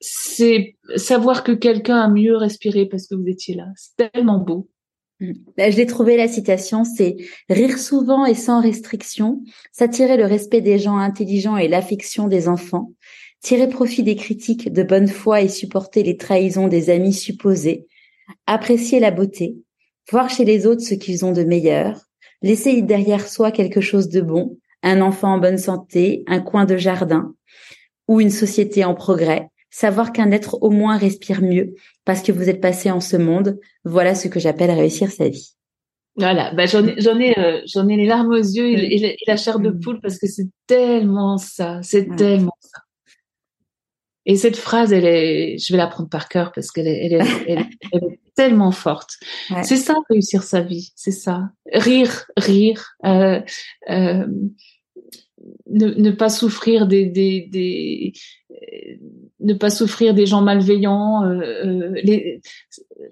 c'est savoir que quelqu'un a mieux respiré parce que vous étiez là. C'est tellement beau. Mm. je l'ai trouvé la citation, c'est rire souvent et sans restriction, s'attirer le respect des gens intelligents et l'affection des enfants, tirer profit des critiques de bonne foi et supporter les trahisons des amis supposés, apprécier la beauté, voir chez les autres ce qu'ils ont de meilleur, laisser derrière soi quelque chose de bon, un enfant en bonne santé, un coin de jardin ou une société en progrès, savoir qu'un être au moins respire mieux parce que vous êtes passé en ce monde, voilà ce que j'appelle réussir sa vie. Voilà, bah j'en ai, j'en ai, euh, j'en ai les larmes aux yeux et, la, chair de poule parce que c'est tellement ça, c'est tellement ça. Et cette phrase, elle est, je vais la prendre par cœur parce qu'elle est, elle est, elle est, tellement forte. C'est ça réussir sa vie, c'est ça. Rire, rire, euh, euh, ne, ne, pas souffrir des, des, des ne pas souffrir des gens malveillants, euh, euh les,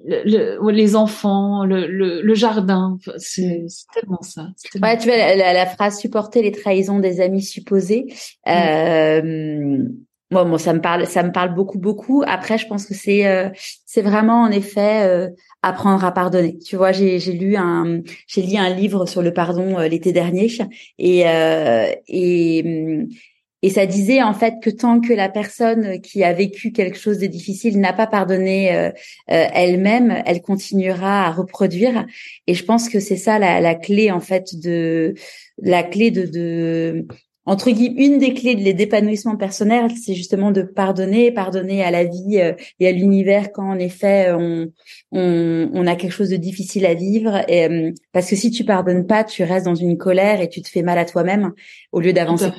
le, les enfants, le, le, jardin, c'est tellement ça. Tellement ouais, tu vois la, la, phrase supporter les trahisons des amis supposés. Euh, moi, moi, ça me parle, ça me parle beaucoup, beaucoup. Après, je pense que c'est, euh, c'est vraiment en effet euh, apprendre à pardonner. Tu vois, j'ai, j'ai lu un, j'ai lu un livre sur le pardon l'été dernier et et et ça disait en fait que tant que la personne qui a vécu quelque chose de difficile n'a pas pardonné euh, euh, elle-même, elle continuera à reproduire. Et je pense que c'est ça la, la, clé en fait de la clé de, de entre guillemets, une des clés de l'épanouissement personnel, c'est justement de pardonner, pardonner à la vie euh, et à l'univers quand en effet on, on, on, a quelque chose de difficile à vivre. Et, parce que si tu pardonnes pas, tu restes dans une colère et tu te fais mal à toi-même au lieu d'avancer.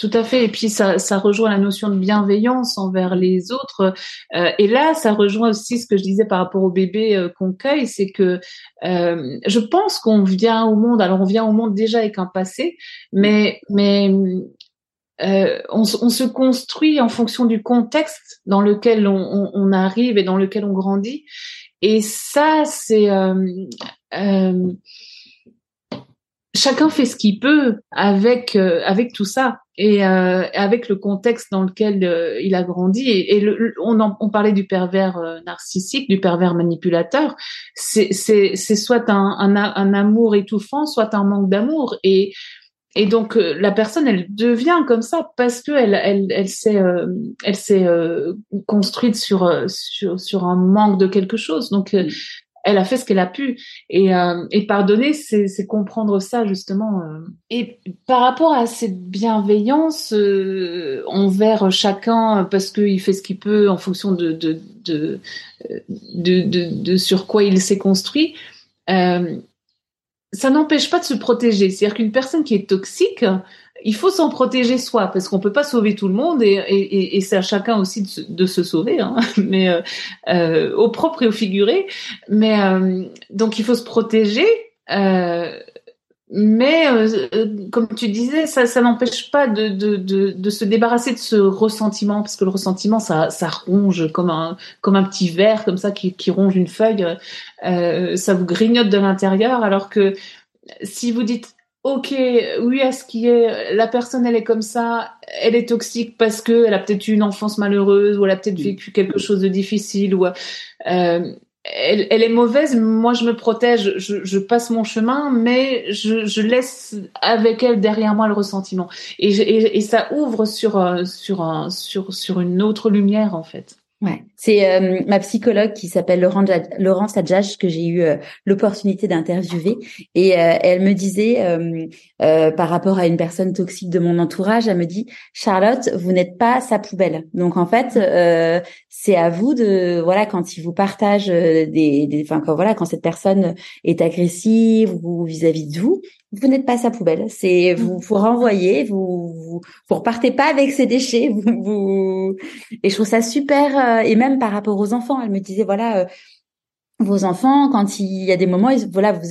Tout à fait. Et puis ça, ça rejoint la notion de bienveillance envers les autres. Euh, et là, ça rejoint aussi ce que je disais par rapport au bébé euh, qu'on cueille, c'est que euh, je pense qu'on vient au monde. Alors on vient au monde déjà avec un passé, mais mais on, on, se construit en fonction du contexte dans lequel on, on, arrive et dans lequel on grandit. Et ça, c'est chacun fait ce qu'il peut avec avec tout ça et euh, avec le contexte dans lequel euh, il a grandi et, on, on parlait du pervers euh, narcissique du pervers manipulateur. C'est soit un, un, un amour étouffant soit un manque d'amour. Et et donc euh, la personne elle devient comme ça parce que elle elle elle s'est elle s'est construite sur sur sur un manque de quelque chose. Donc elle a fait ce qu'elle a pu et, euh, et pardonner c'est comprendre ça justement euh. et par rapport à cette bienveillance euh, envers chacun parce qu'il fait ce qu'il peut en fonction de de de, de, de, de sur quoi il s'est construit ça n'empêche pas de se protéger c'est-à-dire qu'une personne qui est toxique il faut s'en protéger soi parce qu'on peut pas sauver tout le monde et, et, et c'est à chacun aussi de se, de se sauver, hein, [LAUGHS] mais euh, euh, au propre et au figuré. Mais euh, donc il faut se protéger. Euh, mais euh, comme tu disais, ça, ça n'empêche pas de, de, de, de, se débarrasser de ce ressentiment, parce que le ressentiment, ça, ça ronge comme un, comme un petit verre comme ça qui, qui ronge une feuille. ça vous grignote de l'intérieur, alors que si vous dites ok, oui, à ce qui est, la personne, elle est comme ça, elle est toxique parce que elle a peut-être eu une enfance malheureuse ou elle a peut-être mm. vécu quelque chose de difficile ou euh, elle, elle, est mauvaise. Moi, je me protège, je, je passe mon chemin, mais je, je, laisse avec elle derrière moi le ressentiment et, et, et ça ouvre sur euh, sur sur sur une autre lumière en fait. Ouais, c'est euh, ma psychologue qui s'appelle Laurence Adjage que j'ai eu euh, l'opportunité d'interviewer et euh, elle me disait par rapport à une personne toxique de mon entourage, elle me dit Charlotte, vous n'êtes pas sa poubelle. Donc en fait, c'est à vous de voilà quand il vous partage des, enfin quand voilà quand cette personne est agressive ou vis-à-vis de vous, vous n'êtes pas sa poubelle. C'est vous vous renvoyez, vous, vous vous repartez pas avec ses déchets. [LAUGHS] Vous, vous... et je trouve ça super. Euh, et même par rapport aux enfants, elle me disait voilà. Euh, vos enfants, quand il y a des moments, voilà, vous,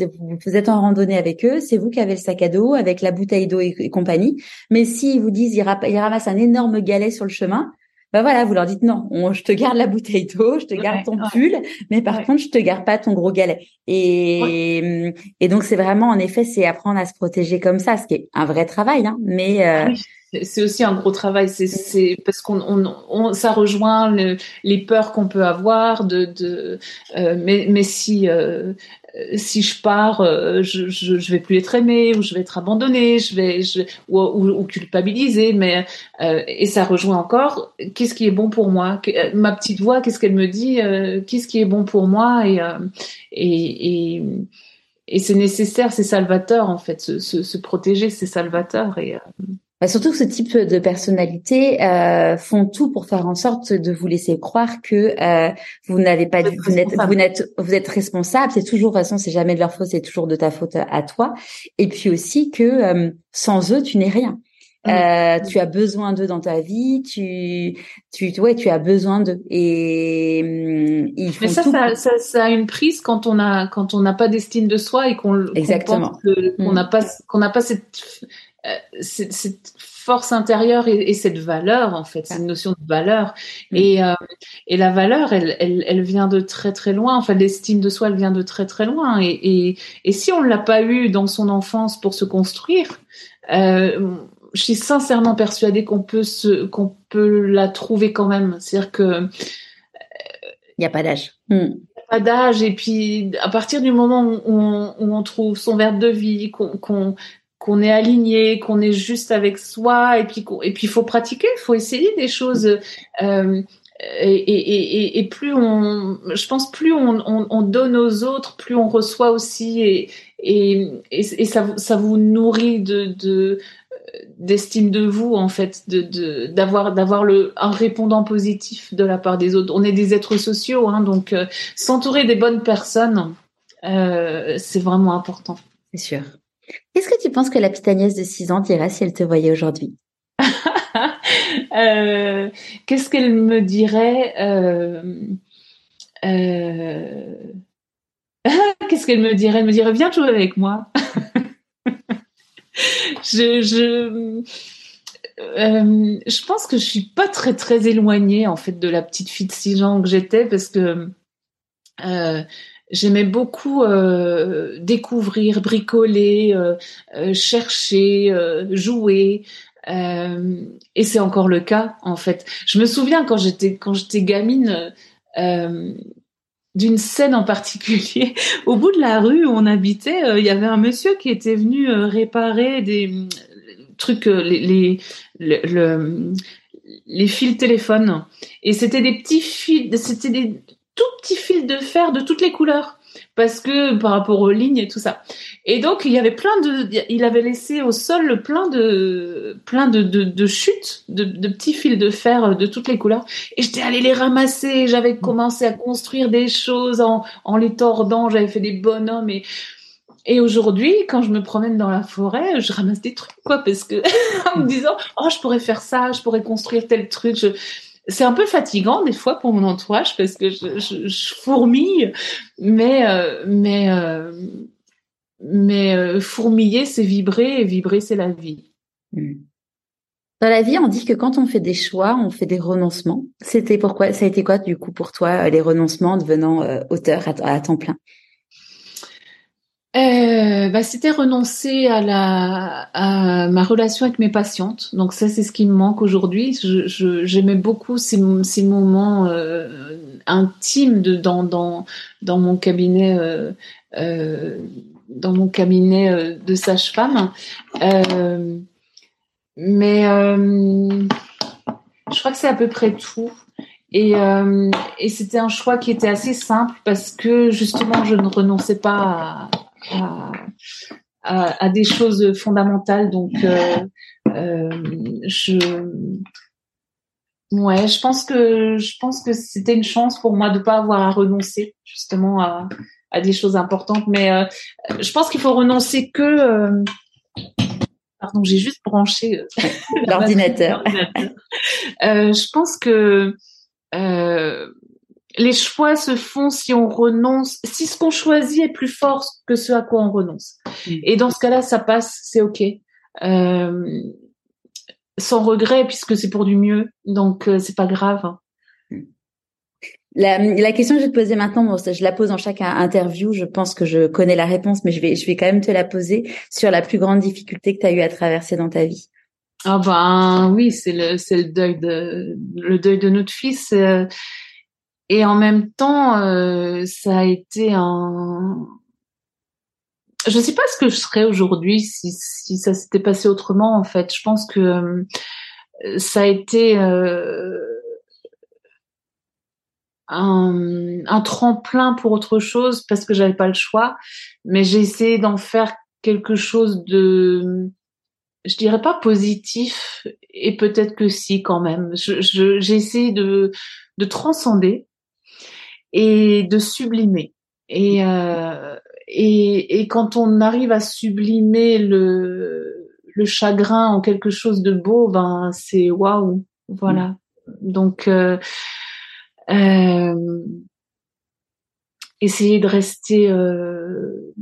vous êtes en randonnée avec eux, c'est vous qui avez le sac à dos avec la bouteille d'eau et, compagnie. Mais s'ils vous disent, ils, ramassent un énorme galet sur le chemin, bah voilà, vous leur dites non, je te garde la bouteille d'eau, je te garde ton pull, mais par contre, je te garde pas ton gros galet. Et, et donc, c'est vraiment, en effet, c'est apprendre à se protéger comme ça, ce qui est un vrai travail, hein, mais... Euh, c'est aussi un gros travail. C'est parce qu'on on, on, ça rejoint le, les peurs qu'on peut avoir de, de euh, mais, mais si euh, si je pars, euh, je, je, je, vais plus être aimée ou je vais être abandonnée, je vais, je, ou, ou, ou culpabilisée. Mais euh, et ça rejoint encore. Qu'est-ce qui est bon pour moi? Ma petite voix, qu'est-ce qu'elle me dit Qu'est-ce qui est bon pour moi? Et et, et, et c'est nécessaire, c'est salvateur en fait. Se, se, se protéger, c'est salvateur et bah, surtout que ce type de personnalité euh, font tout pour faire en sorte de vous laisser croire que euh, vous n'avez pas, vous, vous n'êtes, vous n'êtes, vous êtes responsable. C'est toujours, de toute façon, c'est jamais de leur faute, c'est toujours de ta faute à toi. Et puis aussi que euh, sans eux, tu n'es rien. Mmh. Euh, tu as besoin d'eux dans ta vie, tu, tu, ouais, tu as besoin d'eux. Et mmh, ils font Mais ça, ça, ça, ça, a une prise quand on a, quand on n'a pas d'estime de soi et qu'on, exactement, qu'on n'a mmh. pas, qu'on n'a pas cette euh, cette force intérieure et, cette valeur en fait, cette notion de valeur. Mm. Et, euh, et la valeur, elle, elle, elle, vient de très très loin. Enfin, l'estime de soi, elle vient de très très loin. Et, si on l'a pas eu dans son enfance pour se construire, euh, je suis sincèrement persuadée qu'on peut se, qu'on peut la trouver quand même. C'est-à-dire que il n'y a pas d'âge. Mm. Pas d'âge et puis à partir du moment où on, où on trouve son verbe de vie, qu'on qu'on est aligné, qu'on est juste avec soi, et puis et puis il faut pratiquer, il faut essayer des choses. Euh, et, et, et, plus on, je pense, plus on, on, on, donne aux autres, plus on reçoit aussi, et, et, et, ça, ça vous nourrit de, de d'estime de vous en fait, de d'avoir d'avoir le un répondant positif de la part des autres. On est des êtres sociaux, hein, donc euh, s'entourer des bonnes personnes, euh, c'est vraiment important. C'est sûr. Qu'est-ce que tu penses que la petite Agnès de 6 ans dirait si elle te voyait aujourd'hui? [LAUGHS] Euh, Qu'est-ce qu'elle me dirait euh, euh, [LAUGHS] Qu'est-ce qu'elle me dirait? Elle me dirait Viens jouer avec moi. [LAUGHS] je, je, je pense que je suis pas très très éloignée en fait de la petite fille de 6 ans que j'étais parce que J'aimais beaucoup euh, découvrir, bricoler, euh, euh, chercher, jouer. et c'est encore le cas en fait. Je me souviens quand j'étais quand j'étais gamine d'une scène en particulier. [LAUGHS] Au bout de la rue où on habitait, il y avait un monsieur qui était venu réparer des trucs, les, les, le, les fils téléphone. Et c'était des petits fils, c'était des tout petit fil de fer de toutes les couleurs parce que par rapport aux lignes et tout ça. Et donc il y avait plein de, il avait laissé au sol plein de, plein de, de, de chutes, de, petits fils de fer de toutes les couleurs. Et j'étais allée les ramasser. J'avais commencé à construire des choses en, les tordant. J'avais fait des bonhommes et et aujourd'hui, quand je me promène dans la forêt, je ramasse des trucs, quoi, parce que [LAUGHS] en me disant, oh, je pourrais faire ça, je pourrais construire tel truc. C'est un peu fatigant des fois pour mon entourage parce que je, je, je fourmille, mais euh, mais euh, mais euh, fourmiller c'est vibrer et vibrer c'est la vie. Hmm. Dans la vie, on dit que quand on fait des choix, on fait des renoncements. C'était pourquoi Ça a été quoi du coup pour toi les renoncements devenant auteur à temps plein? Euh, bah, c'était renoncer à la à ma relation avec mes patientes. Donc ça, c'est ce qui me manque aujourd'hui. J'aimais beaucoup ces, moments euh, intimes dans, mon cabinet euh, dans mon cabinet de sage-femme. Mais je crois que c'est à peu près tout. Et, et c'était un choix qui était assez simple parce que justement, je ne renonçais pas à à, à, des choses fondamentales. Donc, euh, euh, je, ouais, je pense que je pense que c'était une chance pour moi de pas avoir à renoncer justement à, à des choses importantes. Mais euh, je pense qu'il faut renoncer que euh, Pardon, j'ai juste branché [LAUGHS] l'ordinateur. euh, je pense que euh, les choix se font si on renonce, si ce qu'on choisit est plus fort que ce à quoi on renonce. Mm. Et dans ce cas-là, ça passe, c'est ok. Euh, sans regret puisque c'est pour du mieux, donc euh, c'est pas grave. La, la, question que je vais te poser maintenant, bon, je la pose dans chaque interview. Je pense que je connais la réponse, mais je vais, je vais quand même te la poser sur la plus grande difficulté que tu as eu à traverser dans ta vie. Ah ben oui, c'est le, c'est le deuil de, le deuil de notre fils. Euh, et en même temps, euh, ça a été un, je sais pas ce que je serais aujourd'hui si, si ça s'était passé autrement. En fait, je pense que euh, ça a été euh, un, tremplin pour autre chose parce que j'avais pas le choix. Mais j'ai essayé d'en faire quelque chose de, je dirais pas positif, et peut-être que si quand même. J'ai essayé de, de transcender et de sublimer. Et, euh, et, et quand on arrive à sublimer le, le chagrin en quelque chose de beau, ben c'est waouh, voilà. Donc euh, euh, essayer de rester. Euh,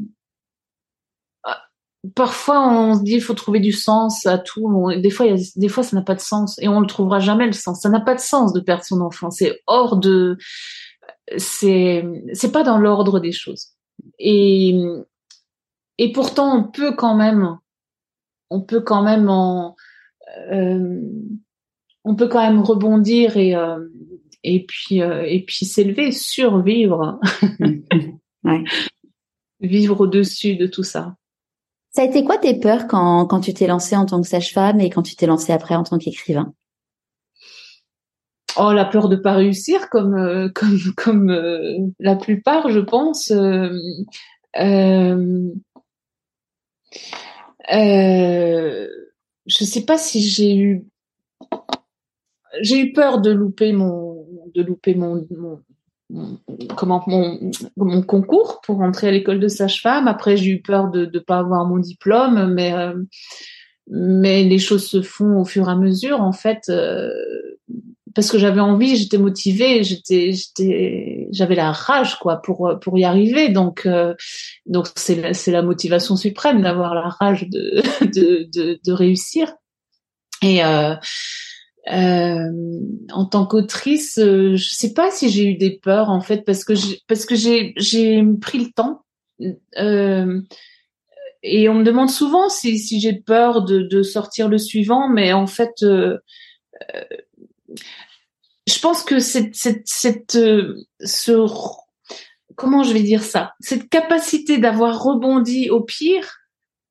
parfois, on se dit il faut trouver du sens à tout. Des fois, il y a, des fois, ça n'a pas de sens et on le trouvera jamais le sens. Ça n'a pas de sens de perdre son enfant. C'est hors de. C'est c'est pas dans l'ordre des choses. Et et pourtant, on peut quand même, on peut quand même en, euh, on peut quand même rebondir et euh, et puis euh, et puis s'élever, survivre, [LAUGHS] ouais. vivre au-dessus de tout ça. Ça a été quoi tes peurs quand quand tu t'es lancée en tant que sage-femme et quand tu t'es lancée après en tant qu'écrivain? Oh, la peur de pas réussir, comme euh, [LAUGHS] comme comme euh, la plupart, je pense. Euh, euh, je sais pas si j'ai eu j'ai eu peur de louper mon de louper mon, comment mon, mon concours pour entrer à l'école de sage-femme. Après, j'ai eu peur de ne pas avoir mon diplôme, mais mais les choses se font au fur et à mesure. En fait, parce que j'avais envie, j'étais motivée, j'étais j'étais j'avais la rage quoi pour pour y arriver. Donc euh, donc c'est c'est la motivation suprême d'avoir la rage [LAUGHS] de de de, réussir. Et euh, euh, en tant qu'autrice, je sais pas si j'ai eu des peurs en fait parce que j'ai, parce que j'ai j'ai pris le temps et on me demande souvent si si j'ai peur de de sortir le suivant, mais en fait je pense que cette cette cette ce comment je vais dire ça? Cette capacité d'avoir rebondi au pire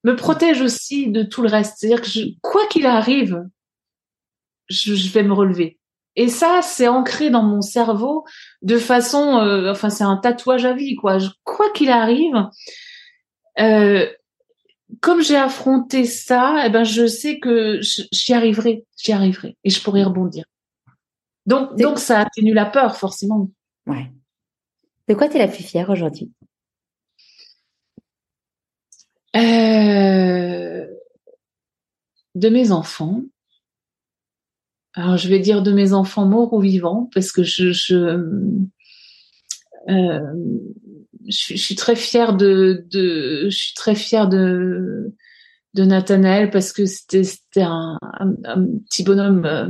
me protège aussi de tout le reste. C'est-à-dire que je, quoi qu'il arrive, je, je, vais me relever. Et ça, c'est ancré dans mon cerveau de façon, euh, enfin, c'est un tatouage à vie, quoi. Je, quoi qu'il arrive, euh, comme j'ai affronté ça, eh ben, je sais que j'y arriverai, j'y arriverai, et je pourrai rebondir. Donc, donc, ça atténue la peur, forcément. Ouais. De quoi tu es la plus fière aujourd'hui? Euh, De mes enfants alors je vais dire de mes enfants morts ou vivants parce que je je, euh, je, je, suis très fière de, de je suis très fière de de Nathanaël parce que c'était c'était un, un, un, petit bonhomme euh,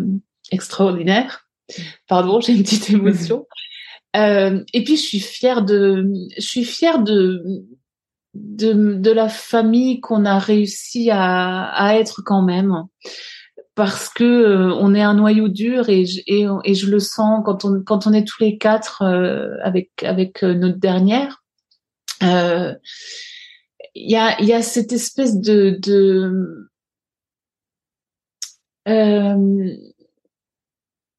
extraordinaire. Pardon, j'ai une petite émotion. Euh, et puis je suis fière de je suis fière de de, de la famille qu'on a réussi à, à être quand même. Parce que euh, on est un noyau dur et je, et, et, je le sens quand on quand on est tous les quatre euh, avec avec notre dernière. Il y a il y a cette espèce de de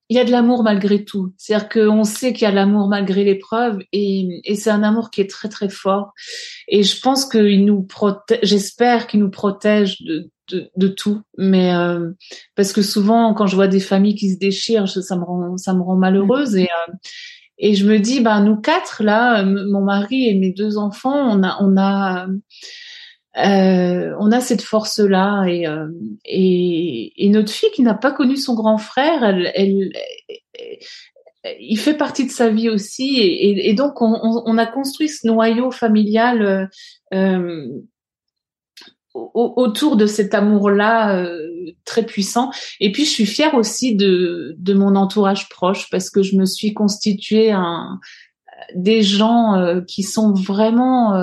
il y a de l'amour malgré tout. C'est-à-dire qu'on sait qu'il y a de l'amour malgré l'épreuve et, et c'est un amour qui est très très fort. Et je pense qu'il nous protège, j'espère qu'il nous protège de, de, de, tout. Mais euh, parce que souvent, quand je vois des familles qui se déchirent, ça me rend ça me rend malheureuse et euh, et je me dis, bah nous quatre là, mon mari et mes deux enfants, on a on a euh, on a cette force-là et, euh, et, et, notre fille qui n'a pas connu son grand frère, elle, elle, il fait partie de sa vie aussi et, et donc on, on, a construit ce noyau familial euh, autour de cet amour-là euh, très puissant. Et puis je suis fière aussi de, de mon entourage proche parce que je me suis constituée un, des gens euh, qui sont vraiment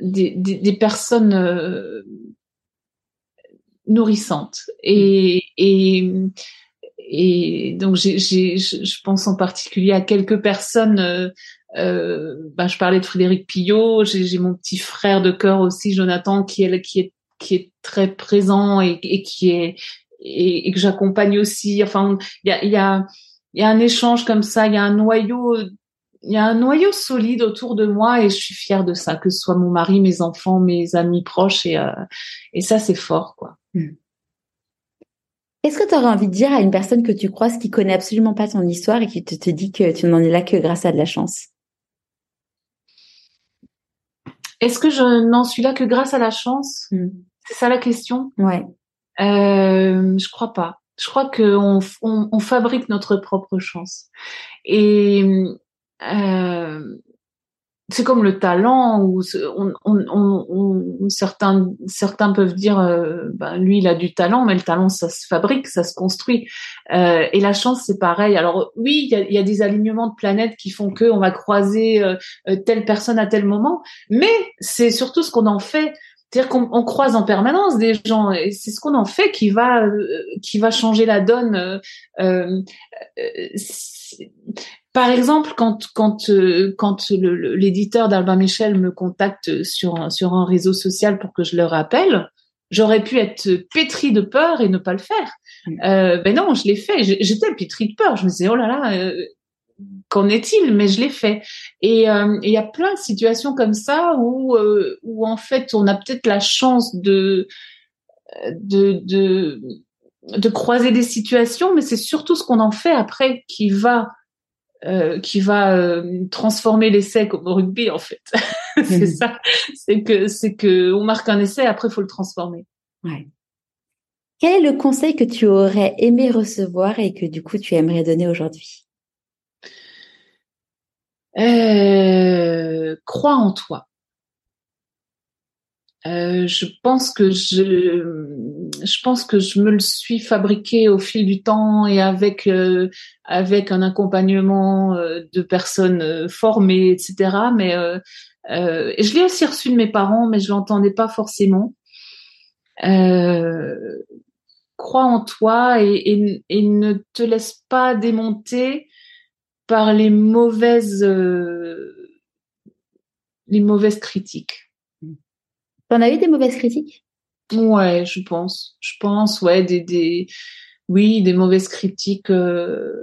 des, des, personnes euh, nourrissantes et, et, et donc j'ai, j'ai, je pense en particulier à quelques personnes. Euh, euh, bah, je parlais de Frédéric Pillot. J'ai, j'ai mon petit frère de cœur aussi, Jonathan, qui est qui est qui est très présent et, et qui est et, et que j'accompagne aussi. Enfin, il y a y a il y a un échange comme ça. Il y a un noyau il y a un noyau solide autour de moi et je suis fière de ça, que ce soit mon mari, mes enfants, mes amis proches et, euh, et ça c'est fort quoi. Hmm. Qu'est-ce que tu aurais envie de dire à une personne que tu croises qui connaît absolument pas ton histoire et qui te, te dit que tu n'en es là que grâce à de la chance? Est-ce que je n'en suis là que grâce à la chance? Hmm. C'est ça la question? Ouais. Euh, je crois pas. Je crois qu'on on, on fabrique notre propre chance. Et euh, c'est comme le talent où on, on, on, certains certains peuvent dire euh, ben, lui il a du talent mais le talent ça se fabrique ça se construit. Euh, et la chance c'est pareil. Alors oui il y a, y a, des alignements de planètes qui font que on va croiser euh, euh, telle personne à tel moment mais c'est surtout ce qu'on en fait. C'est-à-dire qu'on croise en permanence des gens et c'est ce qu'on en fait qui va qui va changer la donne par exemple, quand quand euh, quand l'éditeur d'Albin Michel me contacte sur sur un réseau social pour que je le rappelle, j'aurais pu être pétri de peur et ne pas le faire. Mm. Euh, ben non, je l'ai fait. J'étais pétri de peur. Je me disais oh là là, euh, qu'en est-il? Mais je l'ai fait. Et euh, il y a plein de situations comme ça où où en fait on a peut-être la chance de de de de croiser des situations, mais c'est surtout ce qu'on en fait après qui va euh, qui va euh, transformer l'essai comme au rugby en fait. [LAUGHS] c'est mhm. ça. C'est que c'est que on marque un essai, après faut le transformer. Ouais. Quel est le conseil que tu aurais aimé recevoir et que du coup tu aimerais donner aujourd'hui? Euh, Crois en toi. Euh, je pense que je, je pense que je me le suis fabriqué au fil du temps et avec euh, avec un accompagnement euh, de personnes formées, etc. Mais je l'ai aussi reçu de mes parents, mais je l'entendais pas forcément. crois en toi et, et, et, ne te laisse pas démonter par les mauvaises les mauvaises critiques T'en as eu des mauvaises critiques? Ouais, je pense. Je pense, ouais, des, des oui, des mauvaises critiques euh,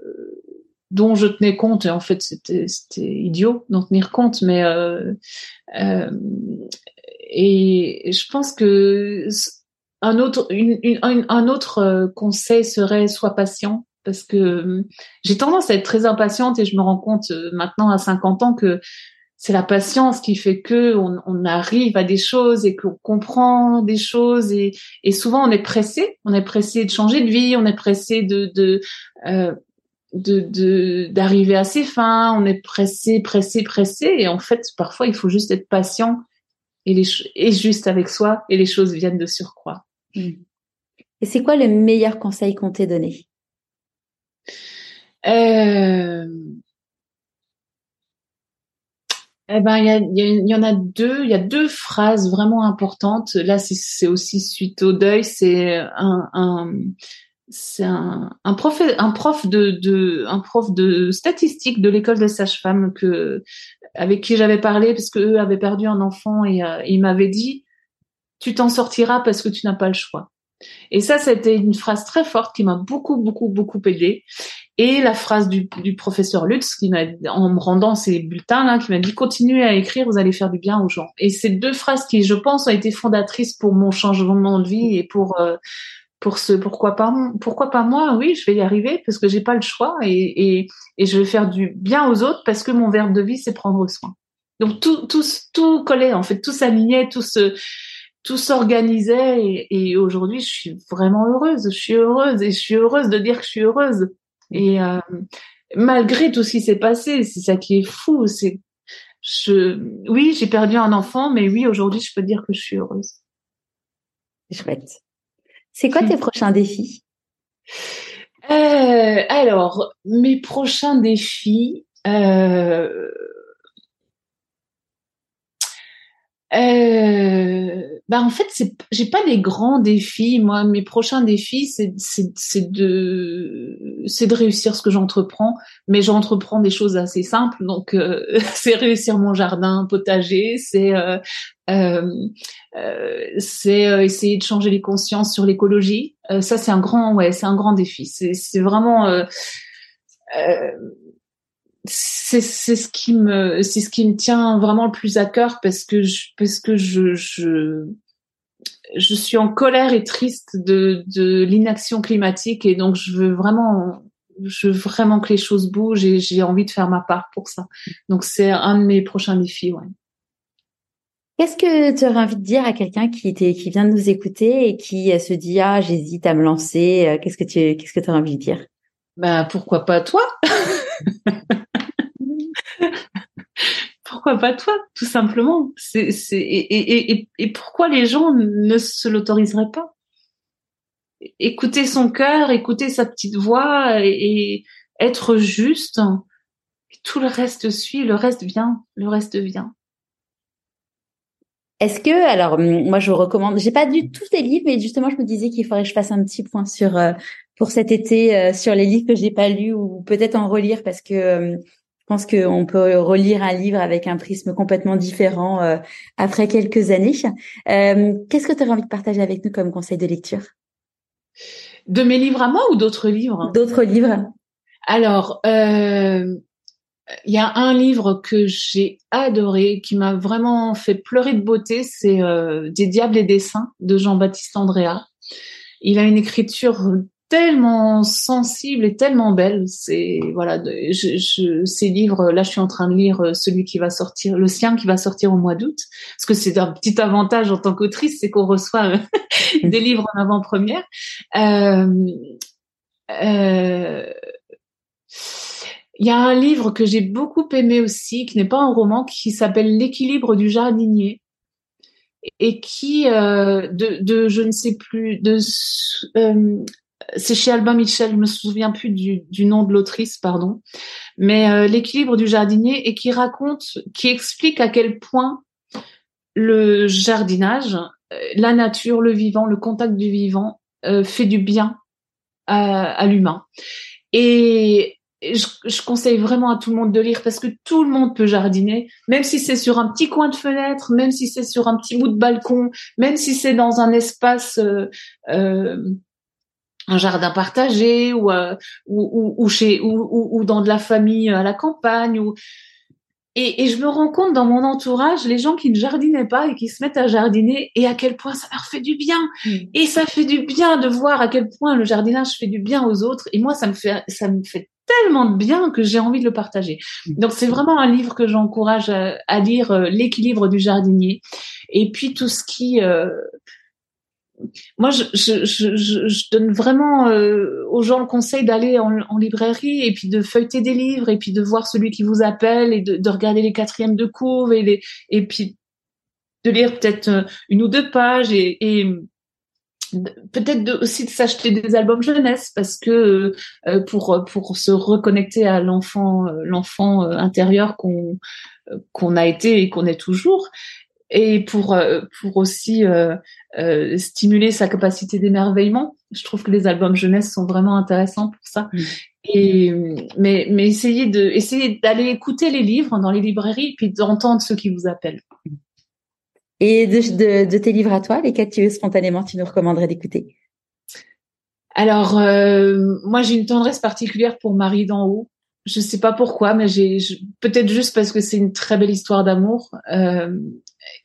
dont je tenais compte. Et en fait, c'était idiot d'en tenir compte, mais euh, euh, et je pense que un autre une, un autre conseil serait sois patient parce que j'ai tendance à être très impatiente et je me rends compte maintenant à 50 ans que c'est la patience qui fait que on, arrive à des choses et qu'on comprend des choses et, souvent on est pressé, on est pressé de changer de vie, on est pressé de de euh, de d'arriver à ses fins, on est pressé, pressé, pressé et en fait parfois il faut juste être patient et les et juste avec soi et les choses viennent de surcroît. Mmh. Et c'est quoi le meilleur conseil qu'on t'ait donné? Euh, eh ben, il y, en a deux. Il y a deux phrases vraiment importantes. Là, c'est aussi suite au deuil. C'est un, un c'est un, un, prof, un prof de, de, un prof de statistique de l'école de sage-femme que, avec qui j'avais parlé parce qu'eux avaient perdu un enfant et euh, il m'avait dit, tu t'en sortiras parce que tu n'as pas le choix. Et ça, c'était une phrase très forte qui m'a beaucoup, beaucoup, beaucoup aidée. Et la phrase du, du professeur Lutz qui m'a, en me rendant ces bulletins là, qui m'a dit continuez à écrire, vous allez faire du bien aux gens. Et ces deux phrases qui, je pense, ont été fondatrices pour mon changement de vie et pour euh, pour ce pourquoi pas pourquoi pas moi oui je vais y arriver parce que j'ai pas le choix et, et, et je vais faire du bien aux autres parce que mon verbe de vie c'est prendre soin donc tout tout tout collait en fait tout s'alignait tout se tout s'organisait et, et aujourd'hui je suis vraiment heureuse je suis heureuse et je suis heureuse de dire que je suis heureuse et euh, malgré tout ce qui s'est passé, c'est ça qui est fou. C'est, je, oui, j'ai perdu un enfant, mais oui, aujourd'hui, je peux dire que je suis heureuse. C'est chouette. C'est quoi tes [LAUGHS] prochains défis? Euh, Alors, mes prochains défis. Euh, euh, bah en fait, j'ai pas des grands défis. Moi, mes prochains défis, c'est, de, c'est de réussir ce que j'entreprends. Mais j'entreprends des choses assez simples. Donc, euh, [LAUGHS] c'est réussir mon jardin potager, c'est, euh, euh, euh c'est essayer de changer les consciences sur l'écologie. ça, c'est un grand, ouais, c'est un grand défi. C'est vraiment c'est c'est ce qui me c'est ce qui me tient vraiment le plus à cœur parce que je, parce que je je je suis en colère et triste de de l'inaction climatique et donc je veux vraiment je veux vraiment que les choses bougent et j'ai envie de faire ma part pour ça. Donc c'est un de mes prochains défis, ouais. Qu'est-ce que tu aurais envie de dire à quelqu'un qui était, qui vient de nous écouter et qui se dit ah j'hésite à me lancer Qu'est-ce que tu qu'est-ce que tu aurais envie de dire? Ben pourquoi pas toi? [LAUGHS] pourquoi pas toi, tout simplement et, et, pourquoi les gens ne se l'autoriseraient pas? Écouter son cœur, écouter sa petite voix et, être juste. Tout le reste suit, le reste vient, le reste vient. Est-ce que, alors, moi, je vous recommande, j'ai pas lu tous tes livres, mais justement, je me disais qu'il faudrait que je fasse un petit point sur, euh, pour cet été, euh, sur les livres que j'ai pas lus ou peut-être en relire parce que euh, pense qu'on peut relire un livre avec un prisme complètement différent euh, après quelques années. Euh, Qu'est-ce que tu aurais envie de partager avec nous comme conseil de lecture? De mes livres à moi ou d'autres livres? D'autres livres. Alors, euh, il y a un livre que j'ai adoré, qui m'a vraiment fait pleurer de beauté, c'est euh, Des diables et des saints de Jean-Baptiste Andrea. Il a une écriture tellement sensible et tellement belle. C'est voilà, je, je, ces livres. Là, je suis en train de lire euh, celui qui va sortir, le sien qui va sortir au mois d'août, parce que c'est un petit avantage en tant qu'autrice, c'est qu'on reçoit euh, [LAUGHS] des livres en avant-première. Euh, euh, il y a un livre que j'ai beaucoup aimé aussi, qui n'est pas un roman, qui s'appelle L'équilibre du jardinier et qui euh, de, de je ne sais plus de euh, c'est chez Albin Michel, je me souviens plus du, du nom de l'autrice, pardon, mais euh, l'équilibre du jardinier et qui raconte, qui explique à quel point le jardinage, euh, la nature, le vivant, le contact du vivant euh, fait du bien à, à l'humain. Et je, je, conseille vraiment à tout le monde de lire parce que tout le monde peut jardiner, même si c'est sur un petit coin de fenêtre, même si c'est sur un petit bout de balcon, même si c'est dans un espace euh, euh, un jardin partagé ou, euh, ou, ou, chez ou, ou, dans de la famille à la campagne ou et, et, je me rends compte dans mon entourage les gens qui ne jardinaient pas et qui se mettent à jardiner et à quel point ça leur fait du bien mmh. et ça fait du bien de voir à quel point le jardinage fait du bien aux autres et moi ça me fait ça me fait tellement de bien que j'ai envie de le partager mmh. donc c'est vraiment un livre que j'encourage à, lire euh, l'équilibre du jardinier et puis tout ce qui euh, moi, je, je, je, je, donne vraiment euh, aux gens le conseil d'aller en, en, librairie et puis de feuilleter des livres et puis de voir celui qui vous appelle et de, de regarder les quatrièmes de cours et, les, et puis de lire peut-être euh, une ou deux pages et, et peut-être aussi de s'acheter des albums jeunesse parce que euh, pour pour se reconnecter à l'enfant l'enfant intérieur qu'on qu'on a été et qu'on est toujours et pour pour aussi euh, stimuler sa capacité d'émerveillement. Je trouve que les albums jeunesse sont vraiment intéressants pour ça. Mm. Et mais mais essayez de essayer d'aller écouter les livres dans les librairies puis d'entendre ceux qui vous appellent. Et de, de, de tes livres à toi, lesquels tu spontanément tu nous recommanderais d'écouter? Alors euh, moi j'ai une tendresse particulière pour Marie d'en haut. Je sais pas pourquoi, mais j'ai peut-être juste parce que c'est une très belle histoire d'amour euh,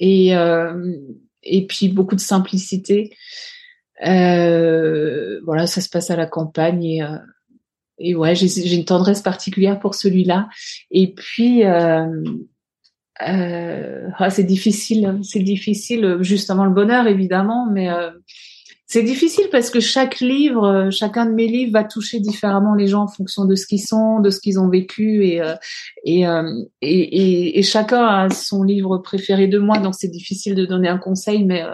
et euh, et puis beaucoup de simplicité. Euh, voilà, ça se passe à la campagne et, euh, et ouais, j'ai une tendresse particulière pour celui-là. Et puis, euh, euh ah, c'est difficile, c'est difficile, juste avant le bonheur évidemment, mais c'est difficile parce que chaque livre, euh, chacun de mes livres va toucher différemment les gens en fonction de ce qu'ils sont, de ce qu'ils ont vécu et, euh, euh, et, et, et, chacun a son livre préféré de moi, donc c'est difficile de donner un conseil, mais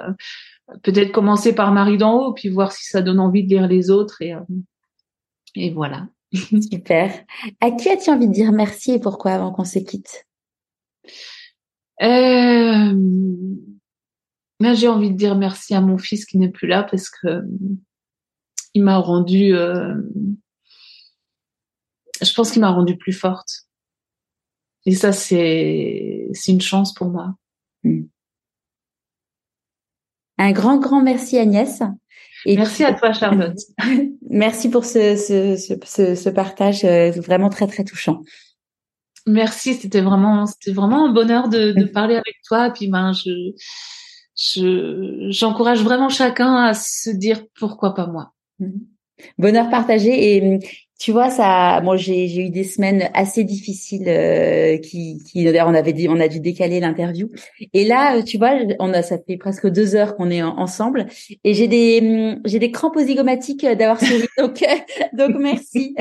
peut-être commencer par Marie d'en haut, puis voir si ça donne envie de lire les autres et, et voilà. [LAUGHS] Super. À qui as-tu envie de dire merci et pourquoi avant qu'on se quitte? Euh... Là, j'ai envie de dire merci à mon fils qui n'est plus là parce que il m'a rendu. Euh... Je pense qu'il m'a rendu plus forte. Et ça, c'est c'est une chance pour moi. Hmm. Un grand, grand merci Agnès. Et merci à toi Charlotte. [LAUGHS] merci pour ce, ce, ce, ce, partage euh, vraiment très, très touchant. Merci, c'était vraiment, c'était vraiment un bonheur de, de parler avec toi. Et puis ben, je, je, j'encourage vraiment chacun à se dire pourquoi pas moi. Bonheur partagé et tu vois ça bon j'ai j'ai eu des semaines assez difficiles euh, qui qui d'ailleurs on avait dit on a dû décaler l'interview et là euh, tu vois on a ça fait presque deux heures qu'on est ensemble et j'ai des j'ai des crampes zygomatiques d'avoir souri [LAUGHS] donc donc merci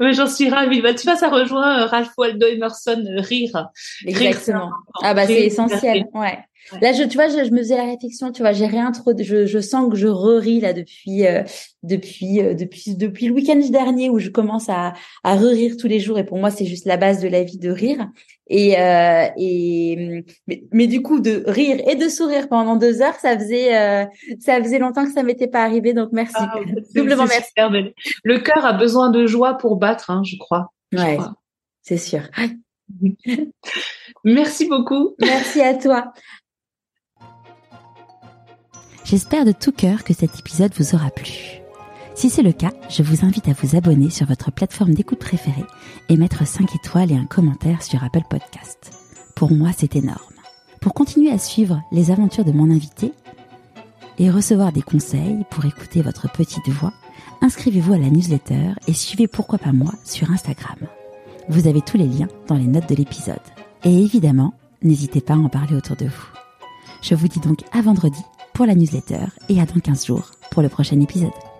Mais j'en suis ravie. Bah, tu vois, ça rejoint euh, Ralph Waldo Emerson, rire. Exactement. ah bah c'est essentiel. Ouais. Là, je, tu vois, je, me faisais la réflexion, tu vois, j'ai rien trop, je, je sens que je reris là depuis, euh, depuis, euh, depuis, depuis le week-end dernier où je commence à, à rire tous les jours et pour moi c'est juste la base de la vie de rire et euh, et mais, mais, du coup de rire et de sourire pendant deux heures, ça faisait, ça faisait longtemps que ça m'était pas arrivé donc merci, ah, [LAUGHS] doublement merci. Le cœur a besoin de joie pour battre, hein, je crois. Ouais, c'est sûr. [LAUGHS] Merci beaucoup. Merci à toi. J'espère de tout cœur que cet épisode vous aura plu. Si c'est le cas, je vous invite à vous abonner sur votre plateforme d'écoute préférée et mettre 5 étoiles et un commentaire sur Apple Podcast. Pour moi, c'est énorme. Pour continuer à suivre les aventures de mon invité et recevoir des conseils pour écouter votre petite voix, inscrivez-vous à la newsletter et suivez Pourquoi pas moi sur Instagram. Vous avez tous les liens dans les notes de l'épisode. Et évidemment, n'hésitez pas à en parler autour de vous. Je vous dis donc à vendredi pour la newsletter et à dans 15 jours pour le prochain épisode.